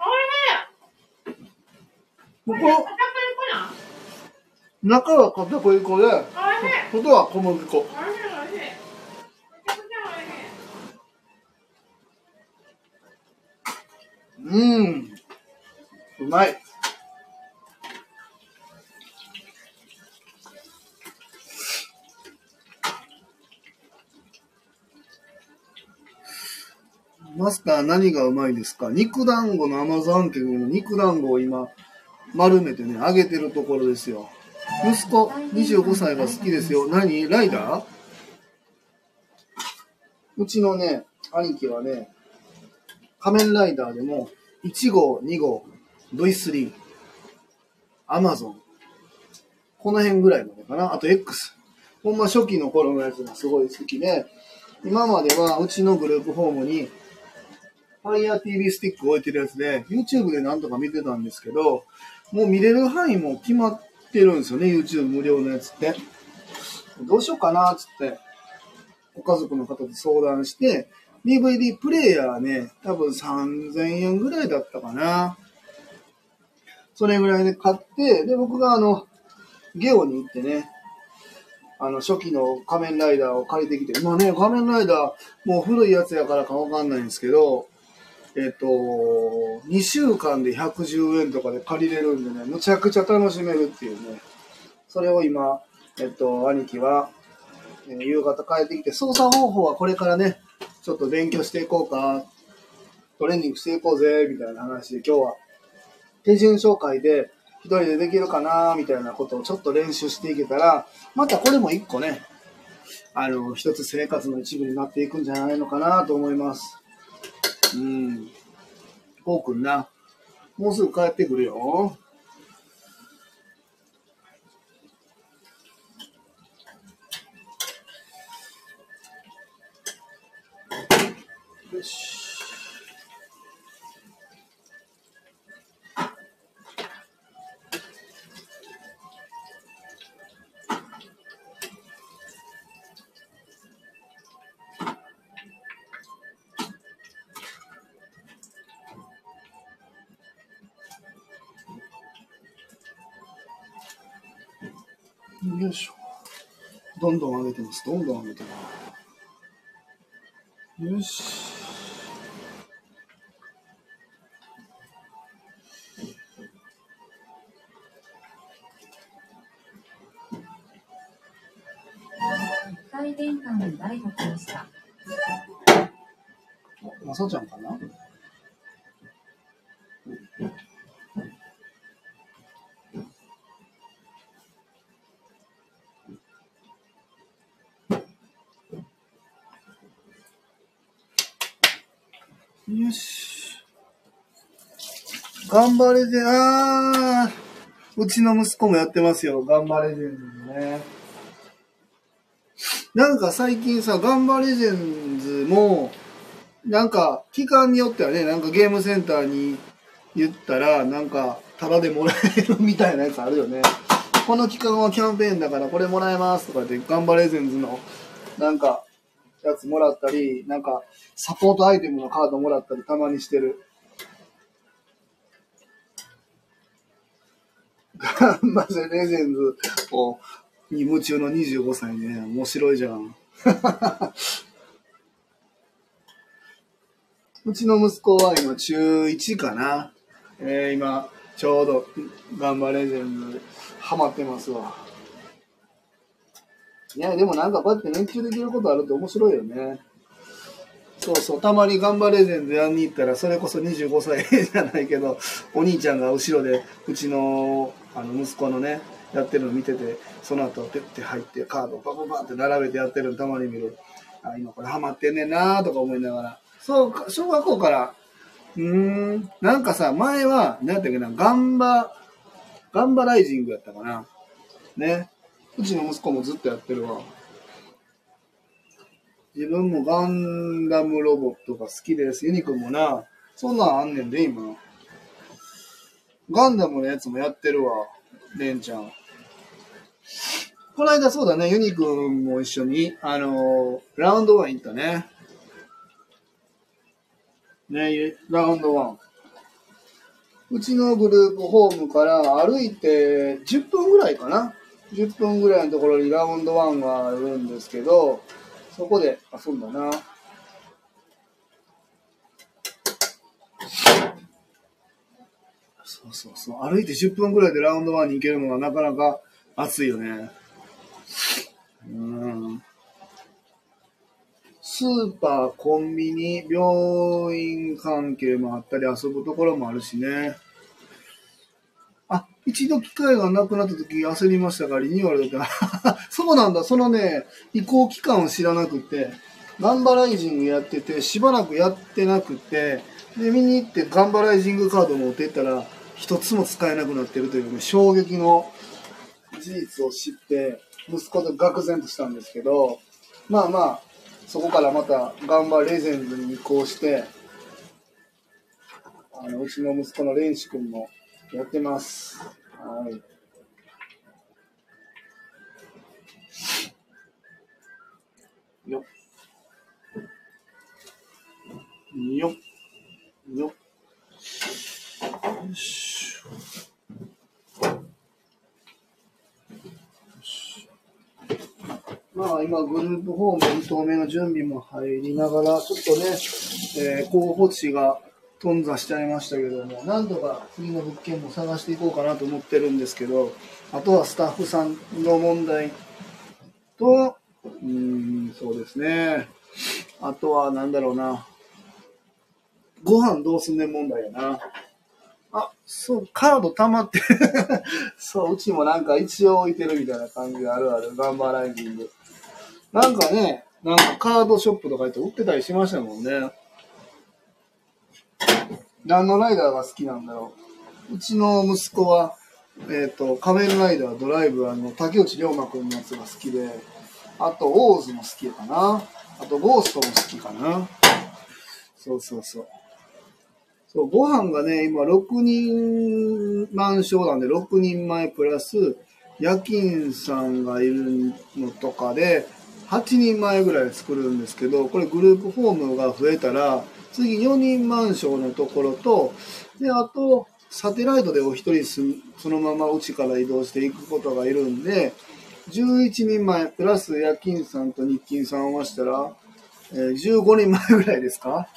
Speaker 2: おいしい
Speaker 1: ここ、中は片栗粉で、外は小麦粉。うん。うまい。マスター何がうまいですか？肉団子の甘酢あんけの肉団子を今丸めてね揚げてるところですよ息子25歳が好きですよ何？ライダー？うちのね兄貴はね仮面ライダーでも1号、2号、V3、Amazon。この辺ぐらいまでかな。あと X。ほんま初期の頃のやつがすごい好きで、今まではうちのグループホームに Fire TV スティック置いてるやつで、YouTube でなんとか見てたんですけど、もう見れる範囲も決まってるんですよね、YouTube 無料のやつって。どうしようかな、つって、ご家族の方と相談して、DVD プレイヤーね、多分3000円ぐらいだったかな。それぐらいで買って、で、僕があの、ゲオに行ってね、あの、初期の仮面ライダーを借りてきて、まあね、仮面ライダー、もう古いやつやからかわかんないんですけど、えっと、2週間で110円とかで借りれるんでね、むちゃくちゃ楽しめるっていうね。それを今、えっと、兄貴は、えー夕方帰ってきて、操作方法はこれからね、ちょっと勉強していこうか、トレーニングしていこうぜ、みたいな話で今日は手順紹介で一人でできるかな、みたいなことをちょっと練習していけたら、またこれも一個ね、あの、一つ生活の一部になっていくんじゃないのかなと思います。うん。こうくんな、もうすぐ帰ってくるよ。よし。んどん上げてます。どんどん上げてます。よし。
Speaker 3: 一回玄関に誰が来ました。
Speaker 1: まさちゃんかな？頑張れで、あー、うちの息子もやってますよ。頑張れジェンズね。なんか最近さ、ガンバレジェンズも、なんか、期間によってはね、なんかゲームセンターに言ったら、なんか、タダでもらえるみたいなやつあるよね。この期間はキャンペーンだからこれもらえますとか言って、ガンバレジェンズのなんか、やつもらったり、なんか、サポートアイテムのカードもらったりたまにしてる。ガンバレジェンズをに夢中の25歳ね、面白いじゃん。(laughs) うちの息子は今中1かな。えー、今、ちょうどガンバレジェンズハマってますわ。いや、でもなんかこうやって熱中できることあると面白いよね。そうそう、たまにガンバレジェンズやんに行ったら、それこそ25歳じゃないけど、お兄ちゃんが後ろで、うちのあの息子のね、やってるの見てて、その後、ペッて入って、カードをバババって並べてやってるのたまに見る。あ、今これハマってんねんなーとか思いながら。そうか、小学校から、うーん、なんかさ、前は、何やったっけな、ガンバ、ガンバライジングやったかな。ね。うちの息子もずっとやってるわ。自分もガンダムロボットが好きです。ユニくんもな、そんなんあんねんで、今。ガンダムのやつもやってるわ、レンちゃん。この間そうだね、ユニくんも一緒に、あのーラウンドワン行ったね。ね、ラウンドワン。うちのグループホームから歩いて10分ぐらいかな。10分ぐらいのところにラウンドワンがあるんですけど、そこで遊んだな。そうそうそう。歩いて10分ぐらいでラウンドワンに行けるのがなかなか熱いよね。うん。スーパー、コンビニ、病院関係もあったり遊ぶところもあるしね。あ、一度機会がなくなった時焦りましたが、リニューアルだった。(laughs) そうなんだ、そのね、移行期間を知らなくて、ガンバライジングやってて、しばらくやってなくて、で、見に行ってガンバライジングカード持ってったら、一つも使えなくなってるというね、衝撃の事実を知って、息子と愕然としたんですけど、まあまあ、そこからまたガンバレジェンズに移行して、あの、うちの息子のレンシ君もやってます。はい。よっ。よっ。よっ。よしあ今グループホーム2投目の準備も入りながら、ちょっとね、えー候補地が頓挫しちゃいましたけども、なんとか次の物件も探していこうかなと思ってるんですけど、あとはスタッフさんの問題と、うん、そうですね。あとはなんだろうな。ご飯どうすんねん問題やな。あ、そう、カード溜まって。(laughs) そう、うちもなんか一応置いてるみたいな感じがあるある。ガンバーライジング。なんかね、なんかカードショップとか行って売ってたりしましたもんね。何のライダーが好きなんだろう。うちの息子は、えっ、と、仮面ライダードライブ、あの、竹内涼真くんのやつが好きで、あと、オーズも好きかな。あと、ゴーストも好きかな。そうそうそう。そう、ご飯がね、今6人満床なんで6人前プラス夜勤さんがいるのとかで8人前ぐらい作るんですけど、これグループホームが増えたら次4人満床のところと、で、あとサテライトでお一人すそのままうちから移動していくことがいるんで、11人前プラス夜勤さんと日勤さんを合わせたら、えー15人前ぐらいですか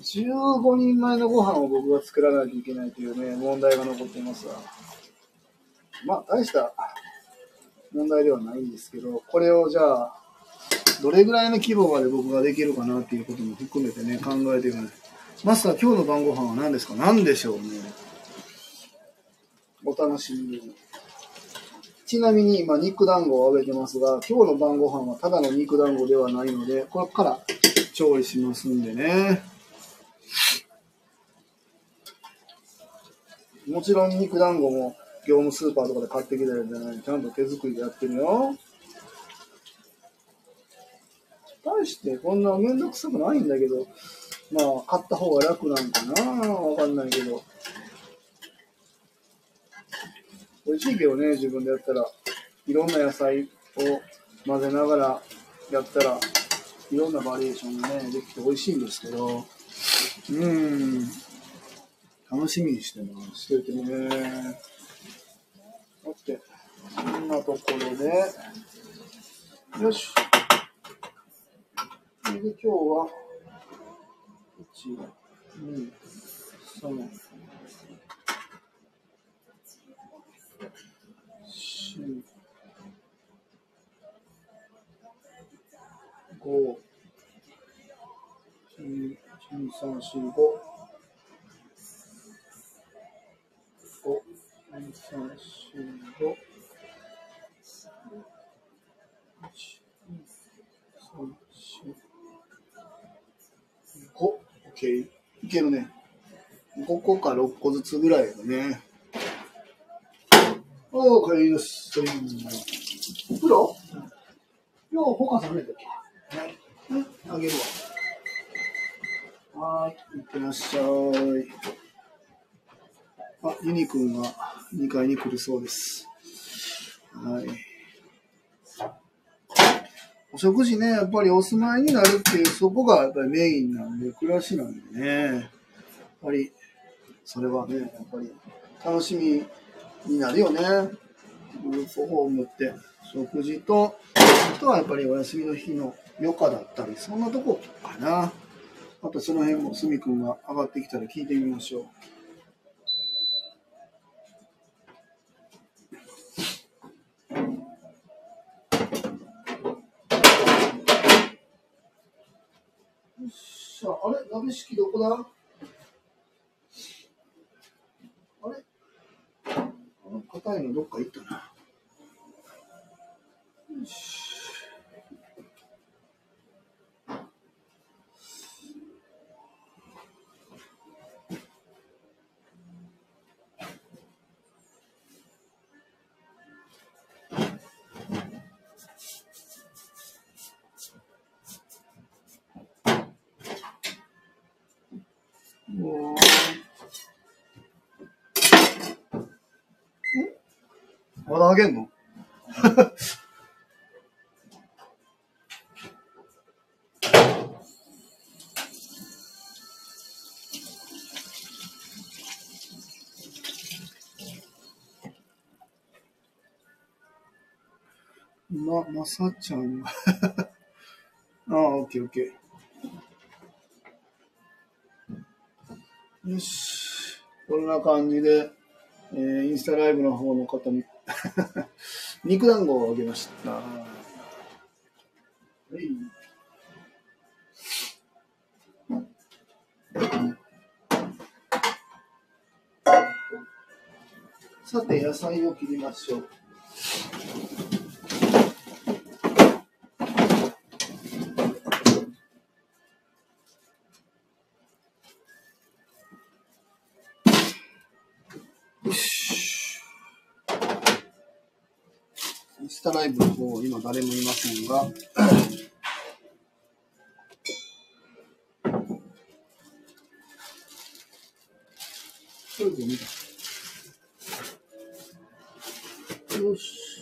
Speaker 1: ？15人前のご飯を僕が作らないといけないというね、問題が残っていますが。まあ、大した問題ではないんですけど、これをじゃあ、どれぐらいの規模まで僕ができるかなっていうことも含めてね、考えていかない。マスター、今日の晩ご飯は何ですか？何でしょうね。お楽しみに。ちなみに今、肉団子を揚げてますが、今日の晩ご飯はただの肉団子ではないので、これから調理しますんでね。もちろん肉団子も業務スーパーとかで買ってきたやつじゃない。ちゃんと手作りでやってるよ。してこんなめんどくさくないんだけど、まあ買った方が楽なんかなわかんないけど。美味しいけどね、自分でやったら。いろんな野菜を混ぜながらやったら、いろんなバリエーションがね、できて美味しいんですけど、うん、楽しみにしてます。しててね。オッケー。こんなところで、よし。それで今日は、1、2、3、4、5、1、2、3、4、5、5、2、3、4、5、1、2、3 5、OK。いけるね。5個か6個ずつぐらいだね。おー、帰りです。はい。お風呂今日、ほかさんねだっけ？はい。あげるわ。はーい。いってらっしゃい。あ、ユニくんが2階に来るそうです。はい。お食事ね、やっぱりお住まいになるっていう、そこがやっぱりメインなんで、暮らしなんでね。やっぱり、それはね、やっぱり楽しみになるよね。グループホームって、食事と、あとはやっぱりお休みの日の余暇だったり、そんなとこかな。あとその辺もすみくんが上がってきたら聞いてみましょう。っしゃ、あれ？鍋敷どこだ？あれ？硬いのどっか行ったな。ま、さちゃんがああ、オッケーオッケー。よし。こんな感じで、えーインスタライブの方の方に (laughs) 肉団子をあげました。はい。さて、野菜を切りましょう。今誰もいませんが。よし。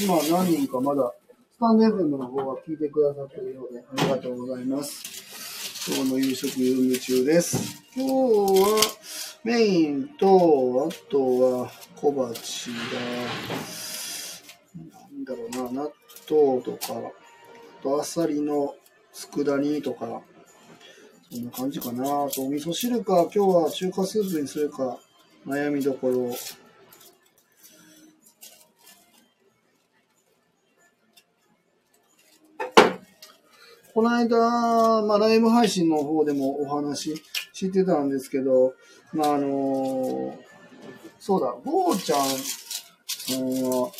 Speaker 1: 今何人かまだ、スタンド FM の方は聞いてくださっているようで、ありがとうございます。今日の夕食用夢中です。今日はメインと、あとは小鉢が、なんだろうな、納豆とか、あとあさりの佃煮とか、そんな感じかな。あとお味噌汁か、今日は中華スープにするか、悩みどころ。この間、まあ、ライブ配信の方でもお話ししてたんですけど、まあ、あのそうだ、ゴーちゃんさんは、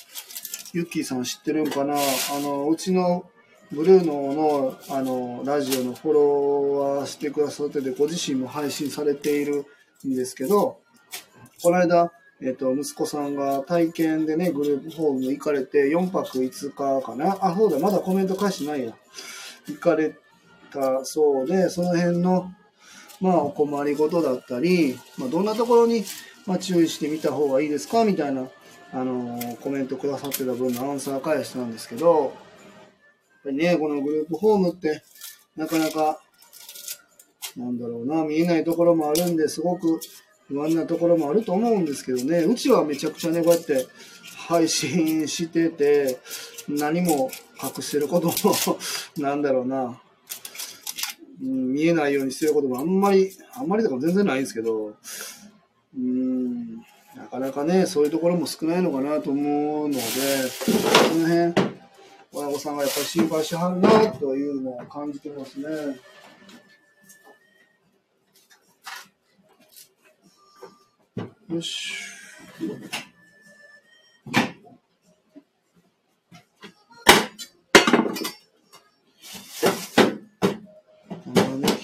Speaker 1: ユッキーさん知ってるんかな？あの、うちのブルーノの、あの、ラジオのフォロワーしてくださってて、ご自身も配信されているんですけど、この間、えっ、と、息子さんが体験でね、グループホーム行かれて、4泊5日かな？あ、そうだ、まだコメント返してないや。行かれたそうで、その辺の、まあ、お困りごとだったり、まあ、どんなところに、まあ、注意してみた方がいいですか？みたいな、あのーコメントくださってた分のアンサー返したんですけど、やっぱりね、このグループホームって、なかなか、なんだろうな、見えないところもあるんで、すごく不安なところもあると思うんですけどね、うちはめちゃくちゃね、こうやって配信してて、何も隠してることも、(laughs) なんだろうな、見えないようにしてることもあんまり、あんまりとか全然ないんですけど、うん、なかなかね、そういうところも少ないのかなと思うので、その辺、親御さんがやっぱり心配しはるなというのを感じてますね。よし。玉ねぎ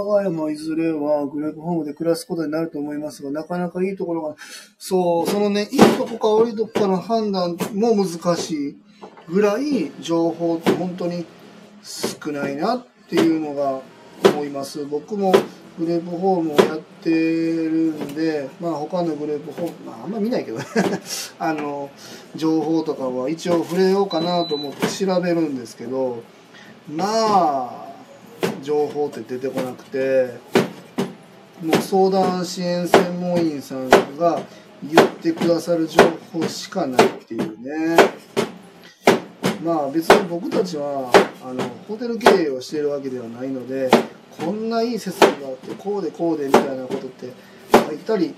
Speaker 1: 我が家もいずれはグループホームで暮らすことになると思いますが、なかなかいいところが、そう、そのね、いいとこか悪いとこかの判断も難しいぐらい、情報って本当に少ないなっていうのが思います。僕もグループホームをやってるんで、まあ他のグループホーム、まああんま見ないけどね、(laughs) あの、情報とかは一応触れようかなと思って調べるんですけど、まあ、情報って出てこなくてもう相談支援専門員さんが言ってくださる情報しかないっていうねまあ別に僕たちはあのホテル経営をしているわけではないのでこんないい設備があってこうでこうでみたいなことって言ったり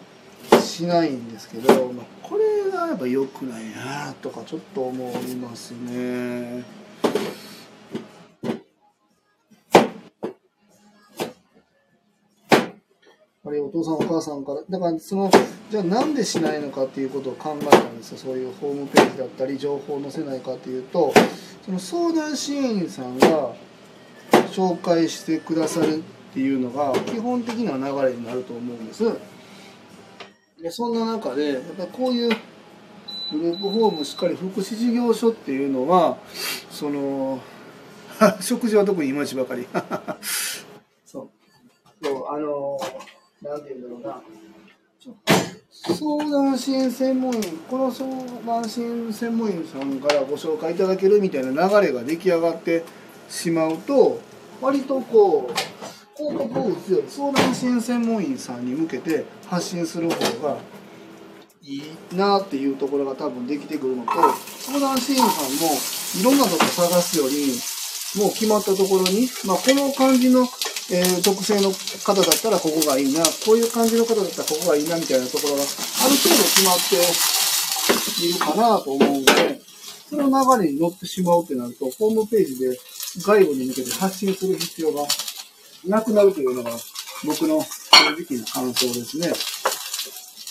Speaker 1: しないんですけど、まあ、これがやっぱ良くないなとかちょっと思いますね。あれお父さんお母さんからだからそのじゃあなんでしないのかっていうことを考えたんですよ。そういうホームページだったり情報を載せないかっていうとその相談支援員さんが紹介してくださるっていうのが基本的な流れになると思うんです。でそんな中でやっぱこういうグループホームしっかり福祉事業所っていうのはその (laughs) 食事は特にいまいちばかり。(laughs) そう。そうあのなんて言うんだろうな。相談支援専門員、この相談支援専門員さんからご紹介いただけるみたいな流れが出来上がってしまうと、割とこう、広告を打つより相談支援専門員さんに向けて発信する方がいいなっていうところが多分できてくるのと、相談支援さんもいろんなとこ探すより、もう決まったところに、まあ、この感じの、えー特性の方だったらここがいいな、こういう感じの方だったらここがいいなみたいなところがある程度決まっているかなと思うので、その流れに乗ってしまうってなると、ホームページで外部に向けて発信する必要がなくなるというのが僕の正直な感想ですね。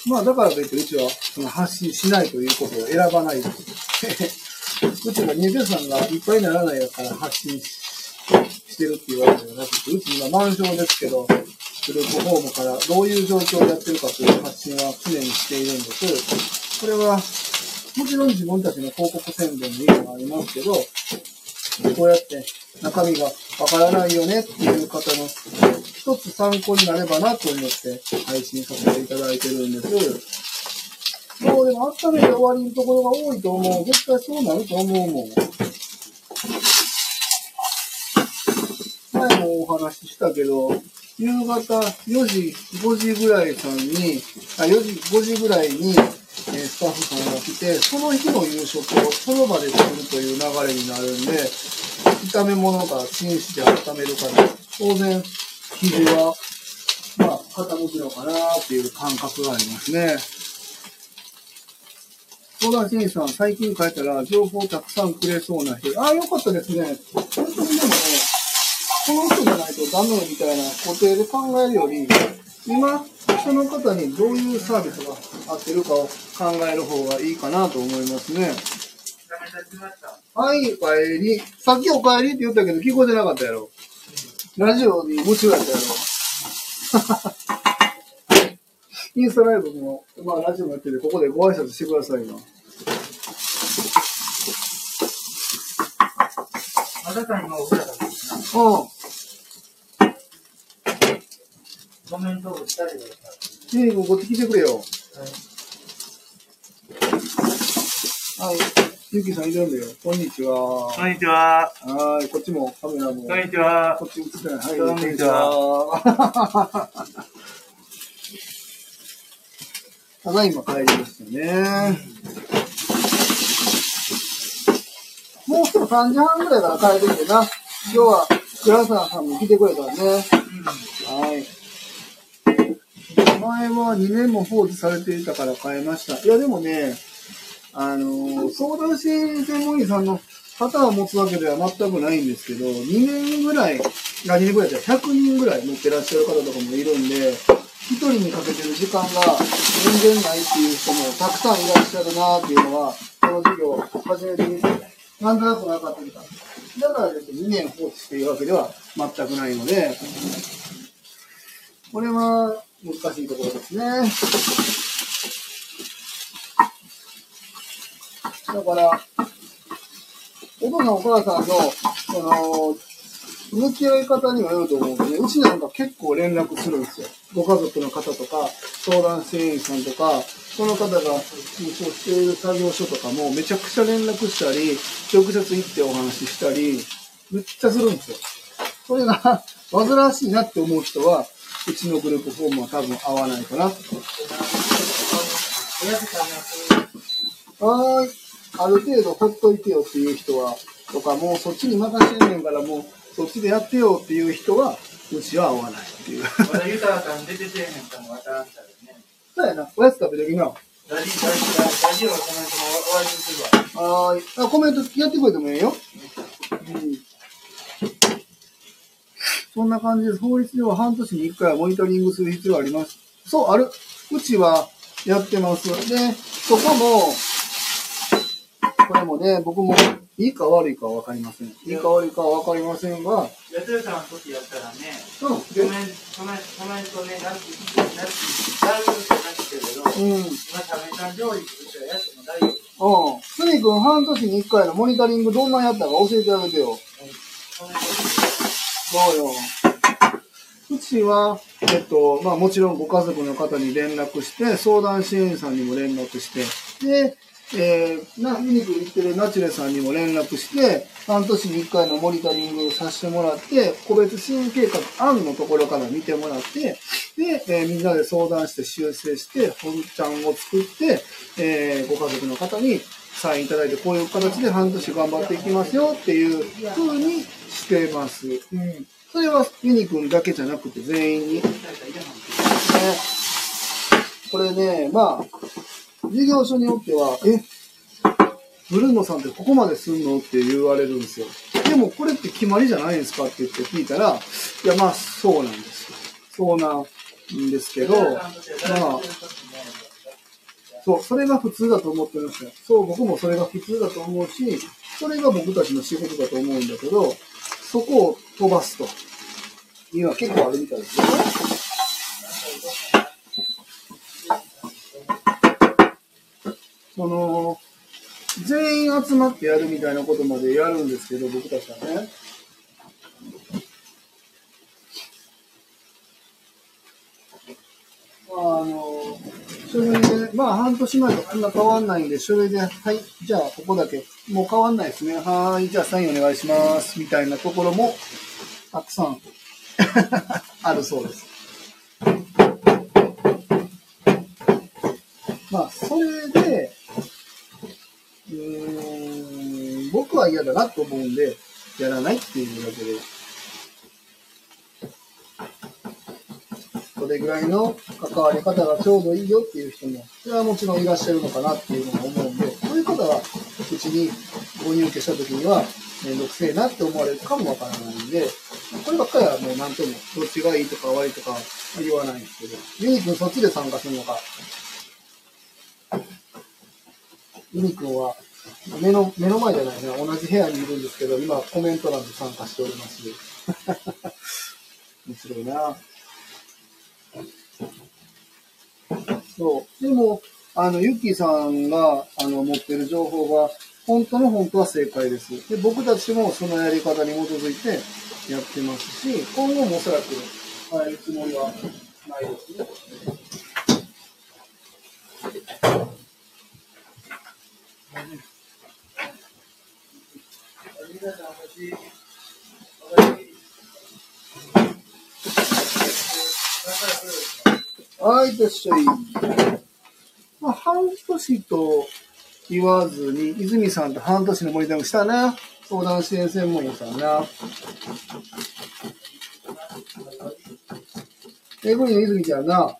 Speaker 1: まあだからといってうちはその発信しないということを選ばないです。(laughs) うちが入居者さんがいっぱいにならないから発信ししてるっていうわけではなくて、うち今満床ですけど、グループホームからどういう状況をやってるかという発信は常にしているんです。これは、もちろん自分たちの広告宣伝の意味もありますけど、こうやって中身がわからないよねっていう方の一つ参考になればなと思って配信させていただいてるんです。もうでも温めて終わりのところが多いと思う。絶対そうなると思うもん。お話ししたけど、夕方4時、5時ぐらいさんに、あ、4時、5時ぐらいに、えスタッフさんが来て、その日の夕食をその場で作るという流れになるんで、炒め物がチンして温めるから、当然、生地は、まあ、傾くのかなっていう感覚がありますね。相談支援さん、最近書いたら情報たくさんくれそうな人。ああ、よかったですね。本当にでもね、この人じゃないとダメみたいな固定で考えるより、今、その方にどういうサービスが合ってるかを考える方がいいかなと思いますね。はい、お帰り。さっきお帰りって言ったけど聞こえてなかったやろ。ラジオに夢中やったやろ。(laughs) インスタライブも、まあラジオもやってて、ここでご挨拶してくださいな。
Speaker 4: まさか今おったから
Speaker 1: うん。
Speaker 4: したりだっ
Speaker 1: てくれよ。はい。ゆきさんいるんだよ。こんにちは。
Speaker 4: こんにちは。
Speaker 1: はい。こっちもカメラも。
Speaker 4: こんにちは
Speaker 1: こ。っち映ってない。はい。
Speaker 4: こんにち
Speaker 1: は。ただいま帰りましたね。もうすぐ3時半ぐらいから帰るんでな。今日は、倉沢さんも来てくれたね。はい。前は2年も放置されていたから変えました。いや、でもね、あの相談支援専門員さんの方を持つわけでは全くないんですけど、2年ぐらい、あ、2年ぐらいじゃ100人ぐらい持ってらっしゃる方とかもいるんで、1人にかけてる時間が全然ないっていう人もたくさんいらっしゃるなっていうのは、この授業を始めてみて、なんとなく分かってきた。だからですね、2年放置しているわけでは全くないので、これは難しいところですね。だから、お父さんお母さんの、その、向き合い方にもよると思うんでね、うちなんか結構連絡するんですよ。ご家族の方とか、相談支援員さんとか、その方がそうしている作業所とかもめちゃくちゃ連絡したり、直接行ってお話ししたり、めっちゃするんですよ。それが煩わしいなって思う人は、うちのグループフォームは多分合わないかな。はーい。ある程度ほっといてよっていう人は、とかもうそっちに任せんねんからもうそっちでやってよっていう人は、うちは合わないっていう。
Speaker 4: まだ豊さん出ててへんかもわからんからね。
Speaker 1: そうやな。おやつ食べときな。は
Speaker 4: ラジラジラジオのコメントも終わりにするわ。
Speaker 1: ーい。あ、コメントやってくれてもええよ。うん。そんな感じです。法律では半年に1回はモニタリングする必要があります。そう、ある。うちはやってます。で、そこも、これもね、僕もいいか悪いかはわかりません。いいか悪いかはわかりませんが、
Speaker 4: 豊さんの時やったらね、
Speaker 1: うん。
Speaker 4: コメント、コメント、ね、なんてなんてだいぶ少なくてけど、
Speaker 1: うん。
Speaker 4: 今、ためさん上位としてはやっても大丈夫。
Speaker 1: うん。すみくん半年に1回のモニタリングどんなんやったか教えてあげてよ。
Speaker 4: コメント
Speaker 1: そうよ。うちは、えっと、まあもちろんご家族の方に連絡して、相談支援員さんにも連絡して、で、えー、な、ユニク行ってるナチュレさんにも連絡して、半年に1回のモニタリングをさせてもらって、個別支援計画案のところから見てもらって、で、えーみんなで相談して修正して、本ちゃんを作って、えーご家族の方にサインいただいて、こういう形で半年頑張っていきますよっていう風にしてます。うん。それはユニくんだけじゃなくて全員に。これね、まあ、事業所によっては、え、ブルーノさんってここまですんのって言われるんですよ。でもこれって決まりじゃないですかって言って聞いたら、いやまあそうなんですよ。そうなんですけど、まあ、そう、それが普通だと思ってましたよ。そう、僕もそれが普通だと思うし、それが僕たちの仕事だと思うんだけど、そこを飛ばすというのは結構あるみたいですよね。その、全員集まってやるみたいなことまでやるんですけど、僕たちはね。まあ、あの、書類で、まあ半年前とそんな変わんないんで、書類で、はい、じゃあここだけ、もう変わんないですね。はい、じゃあサインお願いします。みたいなところも、たくさん (laughs) あるそうです。まあ、それで、うん、僕は嫌だなと思うんで、やらないっていうだけで。れぐらいの関わり方がちょうどいいよっていう人も、それはもちろんいらっしゃるのかなっていうのも思うんで、そういう方は、うちにご入居した時には、めんどくせえなって思われるかもわからないんで、こればっかりはもうなんとも、どっちがいいとか悪いとか言わないんですけど、ユニ君そっちで参加するのか。ユニ君は、目の、目の前じゃないね、同じ部屋にいるんですけど、今コメント欄で参加しております。(laughs) 面白いな。そう。でも、あの、ユッキーさんが、あの、持ってる情報が、本当の本当は正解です。で、僕たちもそのやり方に基づいてやってますし、今後もおそらく変えるつもりはないですね。はい、いらっしゃい。まあ、半年と言わずに、泉さんと半年のモニタリングしたな。相談支援専門員さんな。えぐりの泉ちゃんな。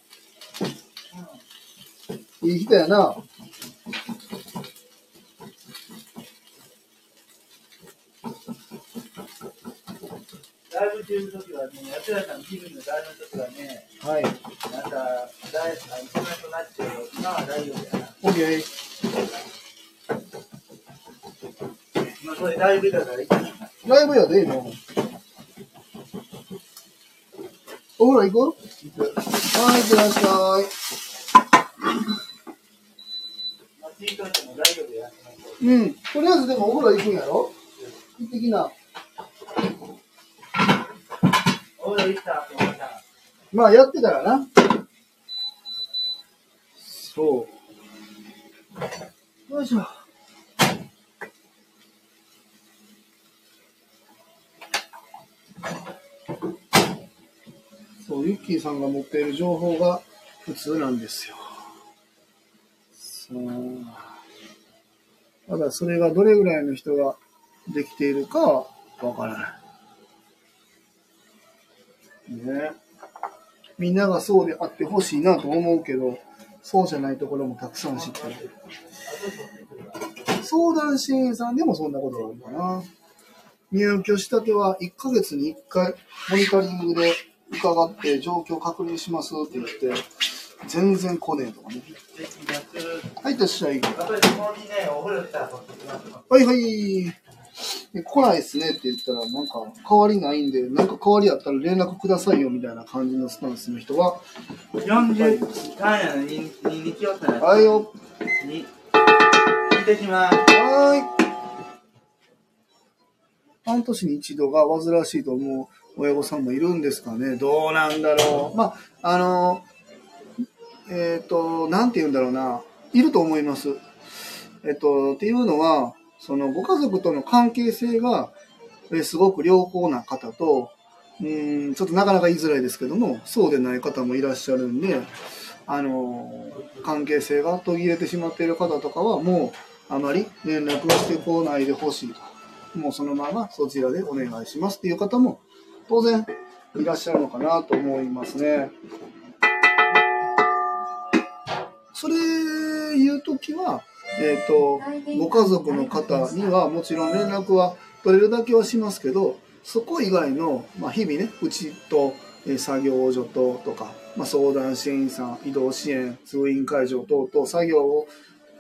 Speaker 1: いい人やな。
Speaker 4: ライブ中の時はね、のライブの時はね、
Speaker 1: はい。
Speaker 4: なんか、ライブ、あ、一番となってる今は大丈夫やな。
Speaker 1: オッケー。
Speaker 4: まあ、これライブだからいい。
Speaker 1: ライブやで、今。お風呂行くはい、いってらっしゃい。うん。とりあえずでもお風呂行くんやろ？行ってきな。
Speaker 4: お風呂行ったと思ったら。
Speaker 1: まあ、やってたらな。そう。よいしょ。そう、ユッキーさんが持っている情報が普通なんですよ。そう。ただ、それがどれぐらいの人ができているかはわからない。ね。みんながそうであってほしいなと思うけど、そうじゃないところもたくさん知ってる。相談支援さんでもそんなことがあるかな。入居したては1ヶ月に1回モニタリングで伺って状況確認しますって言って、全然来ねえとかね。はい、いらっしゃい。はいはい。で来ないっすねって言ったら、なんか変わりないんで、なんか変わりあったら連絡くださいよみたいな感じのスタンスの人は、
Speaker 4: 40単やのに、に、にきよったら。
Speaker 1: はいよ。
Speaker 4: に、行ってきます。
Speaker 1: はーい。半年に一度が煩わしいと思う親御さんもいるんですかね。どうなんだろう。まあ、あの、えっ、と、なんて言うんだろうな。いると思います。えっ、と、っていうのは、そのご家族との関係性が、えすごく良好な方と、うん、ちょっとなかなか言いづらいですけども、そうでない方もいらっしゃるんで、あの、関係性が途切れてしまっている方とかは、もう、あまり連絡をしてこないでほしいと。もうそのままそちらでお願いしますっていう方も、当然いらっしゃるのかなと思いますね。それ言うときは、えっ、と、ご家族の方にはもちろん連絡は取れるだけはしますけど、そこ以外の、まあ、日々ね、うちと、えー作業所ととか、まあ、相談支援員さん、移動支援、通院会場等々、作業を、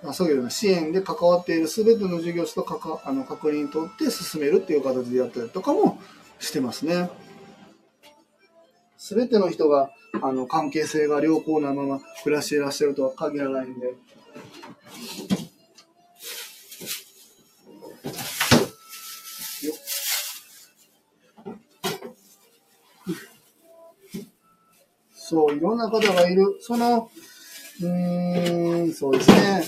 Speaker 1: まあ、作業の支援で関わっている全ての事業所とかかあの確認取って進めるっていう形でやったりとかもしてますね。全ての人があの関係性が良好なまま暮らしていらっしゃるとは限らないんで。そう、いろんな方がいる。その、うーん、そうですね。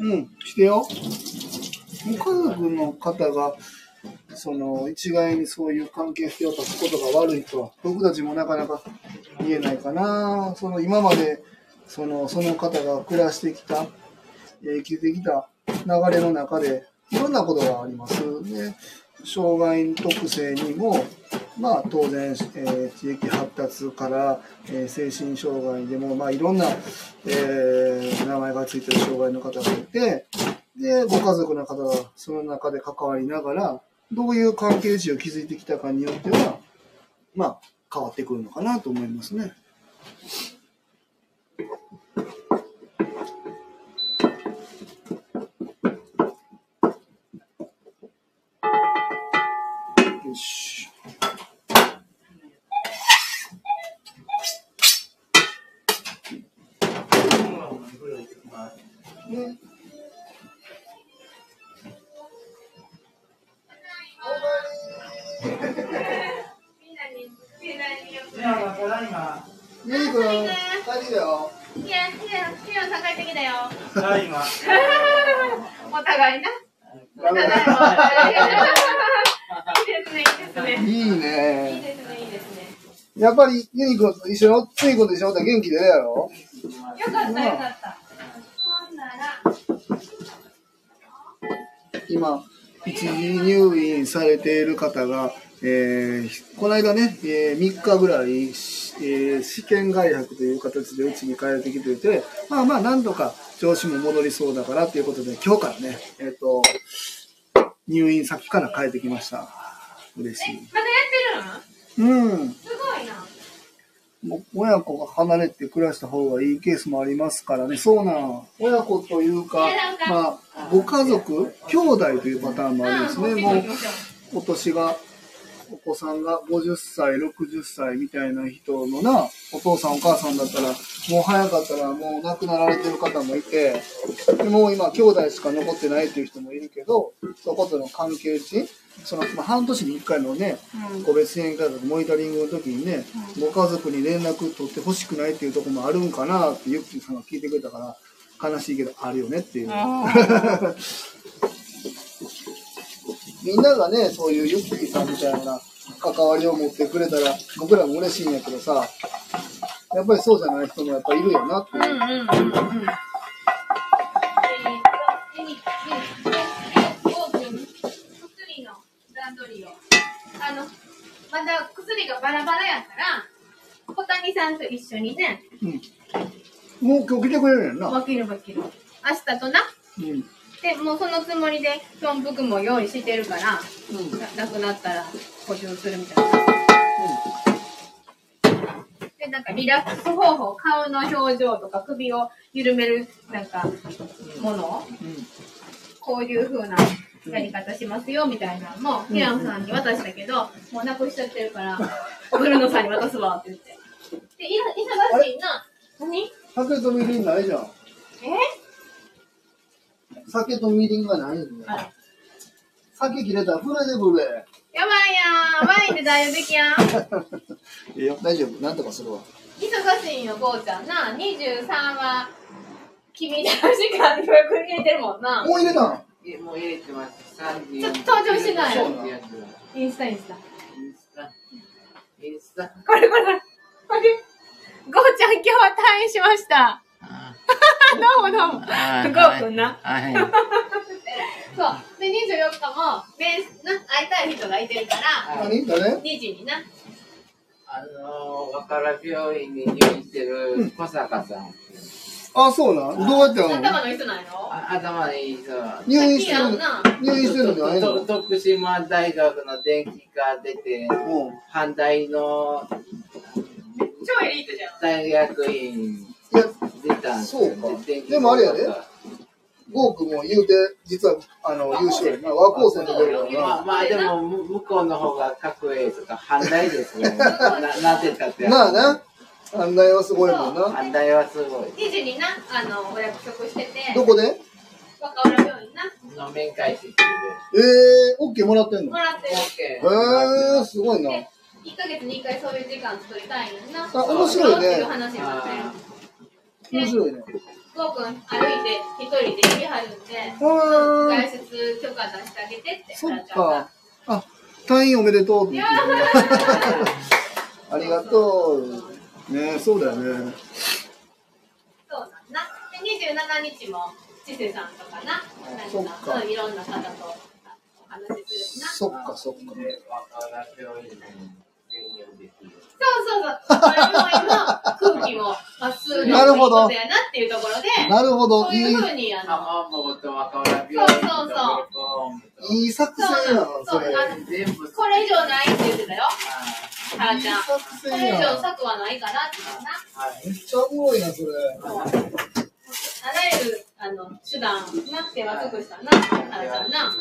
Speaker 1: うん、してよ。ご家族の方が、その、一概にそういう関係性を断つことが悪いとは、僕たちもなかなか言えないかな。その、今まで、その、その方が暮らしてきた、えー生きてきた流れの中で、いろんなことがあります。で、障害特性にも、まあ当然、えー地域発達から、えー精神障害でも、まあいろんな、えー名前がついてる障害の方がいて、で、ご家族の方がその中で関わりながら、どういう関係値を築いてきたかによっては、まあ、変わってくるのかなと思いますね。っぱり、ゆりくんと一緒の、ついこと一緒だったら元気出るやろ
Speaker 2: よかった、よかった。
Speaker 1: 今、一時入院されている方が、えーこの間ね、え3日ぐらい、しえー試験外泊という形でうちに帰ってきてて、まあまあ、なんとか調子も戻りそうだからということで、今日からね、えっ、と、入院先から帰ってきました。嬉しい。
Speaker 2: まだやってる
Speaker 1: うん。
Speaker 2: んすごい
Speaker 1: 親子が離れて暮らした方がいいケースもありますからね。そうなん。親子というかまあ、ご家族、兄弟というパターンもあるんですね。
Speaker 2: うん、
Speaker 1: もうお年が、お子さんが50歳、60歳みたいな人のな、お父さんお母さんだったら、もう早かったらもう亡くなられてる方もいて、でもう今兄弟しか残ってないっていう人もいるけど、そことの関係値、その、まあ、半年に1回のね、
Speaker 2: うん。
Speaker 1: 個別支援会とかモニタリングの時にね、ご家族に連絡取ってほしくないっていうところもあるんかなってゆっきーさんが聞いてくれたから、悲しいけどあるよねっていう。(laughs) みんながね、そういうユッキーさんみたいな関わりを持ってくれたら、僕らも嬉しいんやけどさ、やっぱりそうじゃない人もやっぱいるよなっていう。
Speaker 2: うんうんうんうん。あの、まだ薬がバラバラやから、小谷さんと一緒にね、
Speaker 1: うん。もう今日来てくれるやんな。
Speaker 2: わきるわきる。明日とな。
Speaker 1: うん。
Speaker 2: で、もうそのつもりで、豚腹も用意してるから、
Speaker 1: うん。
Speaker 2: ななくなったら補充するみたいな。で、なんかリラックス方法、顔の表情とか首を緩める、なんか、ものこういう風なやり方しますよ、みたいなのも、平野さんに渡したけど、もうなくしちゃってるから、ブルーノさんに渡すわって言って。で、忙しいな。何？
Speaker 1: ないじゃん。
Speaker 2: え？
Speaker 1: 酒とみりんがないんだよ
Speaker 2: あら。
Speaker 1: 酒切れたらフレでブレ。
Speaker 2: やばいやん。ワインで代用できやん。(laughs)
Speaker 1: いいよ、大丈夫。なんとかするわ。
Speaker 2: 忙しいんよ、こうちゃんな。23は、君の時間に予約入れてるもんな。
Speaker 1: もう入れたん？
Speaker 4: えもう入れてます。30
Speaker 2: ちょっと登場してない
Speaker 1: そうなの
Speaker 4: イン
Speaker 2: インスタ、インスタ。
Speaker 4: スタ。インスタ。
Speaker 2: これこれこれ。これ。ゴーちゃん今日は退院しました。
Speaker 4: あ (laughs)
Speaker 2: どうもどうも。ゴーくんな。
Speaker 4: はい。(laughs)
Speaker 2: そう。で、24日も、ベースな、会いたい人がいてるから、
Speaker 1: 何誰
Speaker 2: 2時にな。
Speaker 4: あのー、若ら病院に入院してる小坂さん。
Speaker 1: あ、そうなんどうやってやるの？
Speaker 2: 頭の人なんやろ？
Speaker 4: あ頭いい人。
Speaker 1: 入院してる
Speaker 2: さっきやんな。
Speaker 1: 入院してるんじゃないの？
Speaker 4: と徳島大学の電気科出て、
Speaker 1: うん。
Speaker 4: 反対の
Speaker 2: 超エリートじゃん。
Speaker 4: 大学院
Speaker 1: いや、
Speaker 4: 出た
Speaker 1: そうかでもあれやでゴークも言うて、実は、あの、優秀やな。和光線で出るからな。
Speaker 4: まあまあでもむ向こうの方がかっこええとか反対ですよ。ななぜかって。
Speaker 1: なあな。案内はすごいもんな。
Speaker 4: 反対はすごい。
Speaker 2: 2時にな、あの、お約束してて、
Speaker 1: どこで？
Speaker 2: 若浦病院な、
Speaker 4: の面会室で。
Speaker 1: ええー、オッケーもらってんの？
Speaker 2: もらってる。
Speaker 1: え
Speaker 4: オッケー
Speaker 1: ー、すごいな。
Speaker 2: で、1ヶ月に1回そういう時間作りたいのにな。
Speaker 1: あ面白いね
Speaker 2: っていう話になってる。
Speaker 1: 面白いね。
Speaker 2: ゴーくん歩いて一人で行きはるんで、
Speaker 1: あ
Speaker 2: 外出許可出してあげてって、
Speaker 1: そっか。あ、退院おめでとうって
Speaker 2: い
Speaker 1: 言
Speaker 2: や
Speaker 1: って
Speaker 2: ー (laughs)
Speaker 1: ありがとう。ねそうだよね。
Speaker 2: そうなんな。で、27日も、千世さんとかな、
Speaker 1: そっ
Speaker 2: なん
Speaker 1: か
Speaker 2: か、いろんな方とお話しするな。
Speaker 1: そっかそっか。
Speaker 2: そうそうそう。空気もまっす
Speaker 1: るほど
Speaker 2: ことやなっていうところで、
Speaker 1: なるほど。いい
Speaker 2: そういう、ふうに、あの、そうそうそう
Speaker 1: いい作戦やん、それ。
Speaker 2: これ以上ないって言ってたよ。はらちゃん。こ
Speaker 1: 作戦
Speaker 2: れ以上。策はないかなって言ってたな。
Speaker 4: はい
Speaker 1: めっちゃおもろいな、それ。
Speaker 2: あらゆる、あの、手段なくては尽くしたな。はらちゃんな。は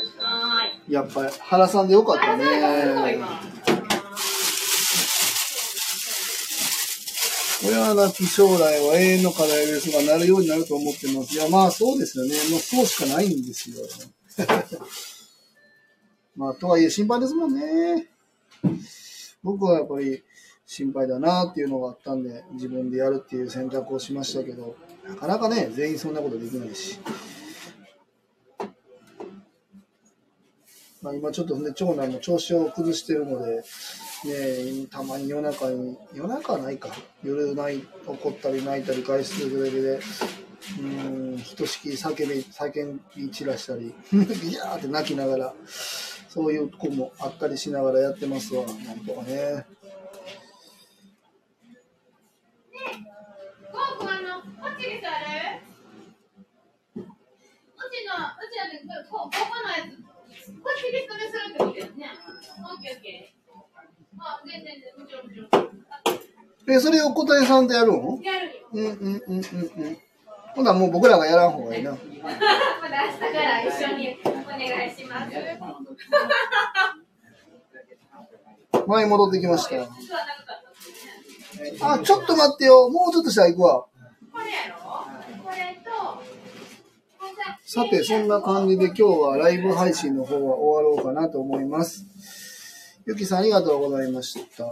Speaker 2: ーい。
Speaker 1: やっぱり、原さんでよかった
Speaker 2: あらちゃんがすごい。
Speaker 1: 親なき将来は永遠の課題ですが、なるようになると思ってます。いや、まあそうですよね。もうそうしかないんですよ。(laughs) まあ、とはいえ心配ですもんね。僕はやっぱり心配だなっていうのがあったんで、自分でやるっていう選択をしましたけど、なかなかね、全員そんなことできないし。まあ、今ちょっとね、長男も調子を崩してるので、ね、たまに夜中に、夜中はないか、夜泣い怒ったり泣いたり外出するだけで、うん、ひとしきり叫び、叫び散らしたり、(laughs) ギャーって泣きながら、そういう子もあったりしながらやってますわ、なんとかね。
Speaker 2: ゴーくんあの、こ、こ、のやつ、こっちにそれするってことですね。オッケーオッケー。
Speaker 1: え、それを小谷さんとやるの？
Speaker 2: やるよ。
Speaker 1: うんうんうんうんうん。ほなもう僕らがやらん方がいいな。(laughs)
Speaker 2: また明日から一緒にお願いします。(laughs)
Speaker 1: 前に戻ってきました。あ、ちょっと待ってよ。もうちょっとしたら行くわ。
Speaker 2: これやろ？これと、
Speaker 1: さて、そんな感じで今日はライブ配信の方は終わろうかなと思います。ゆきさん、ありがとうございました。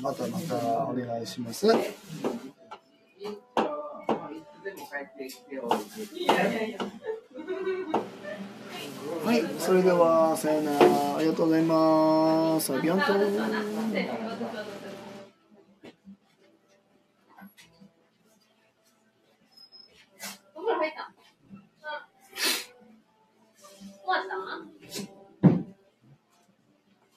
Speaker 1: またまたお願いします。はい、それでは、さよなら。ありがとうございます。アビアント。
Speaker 2: お入った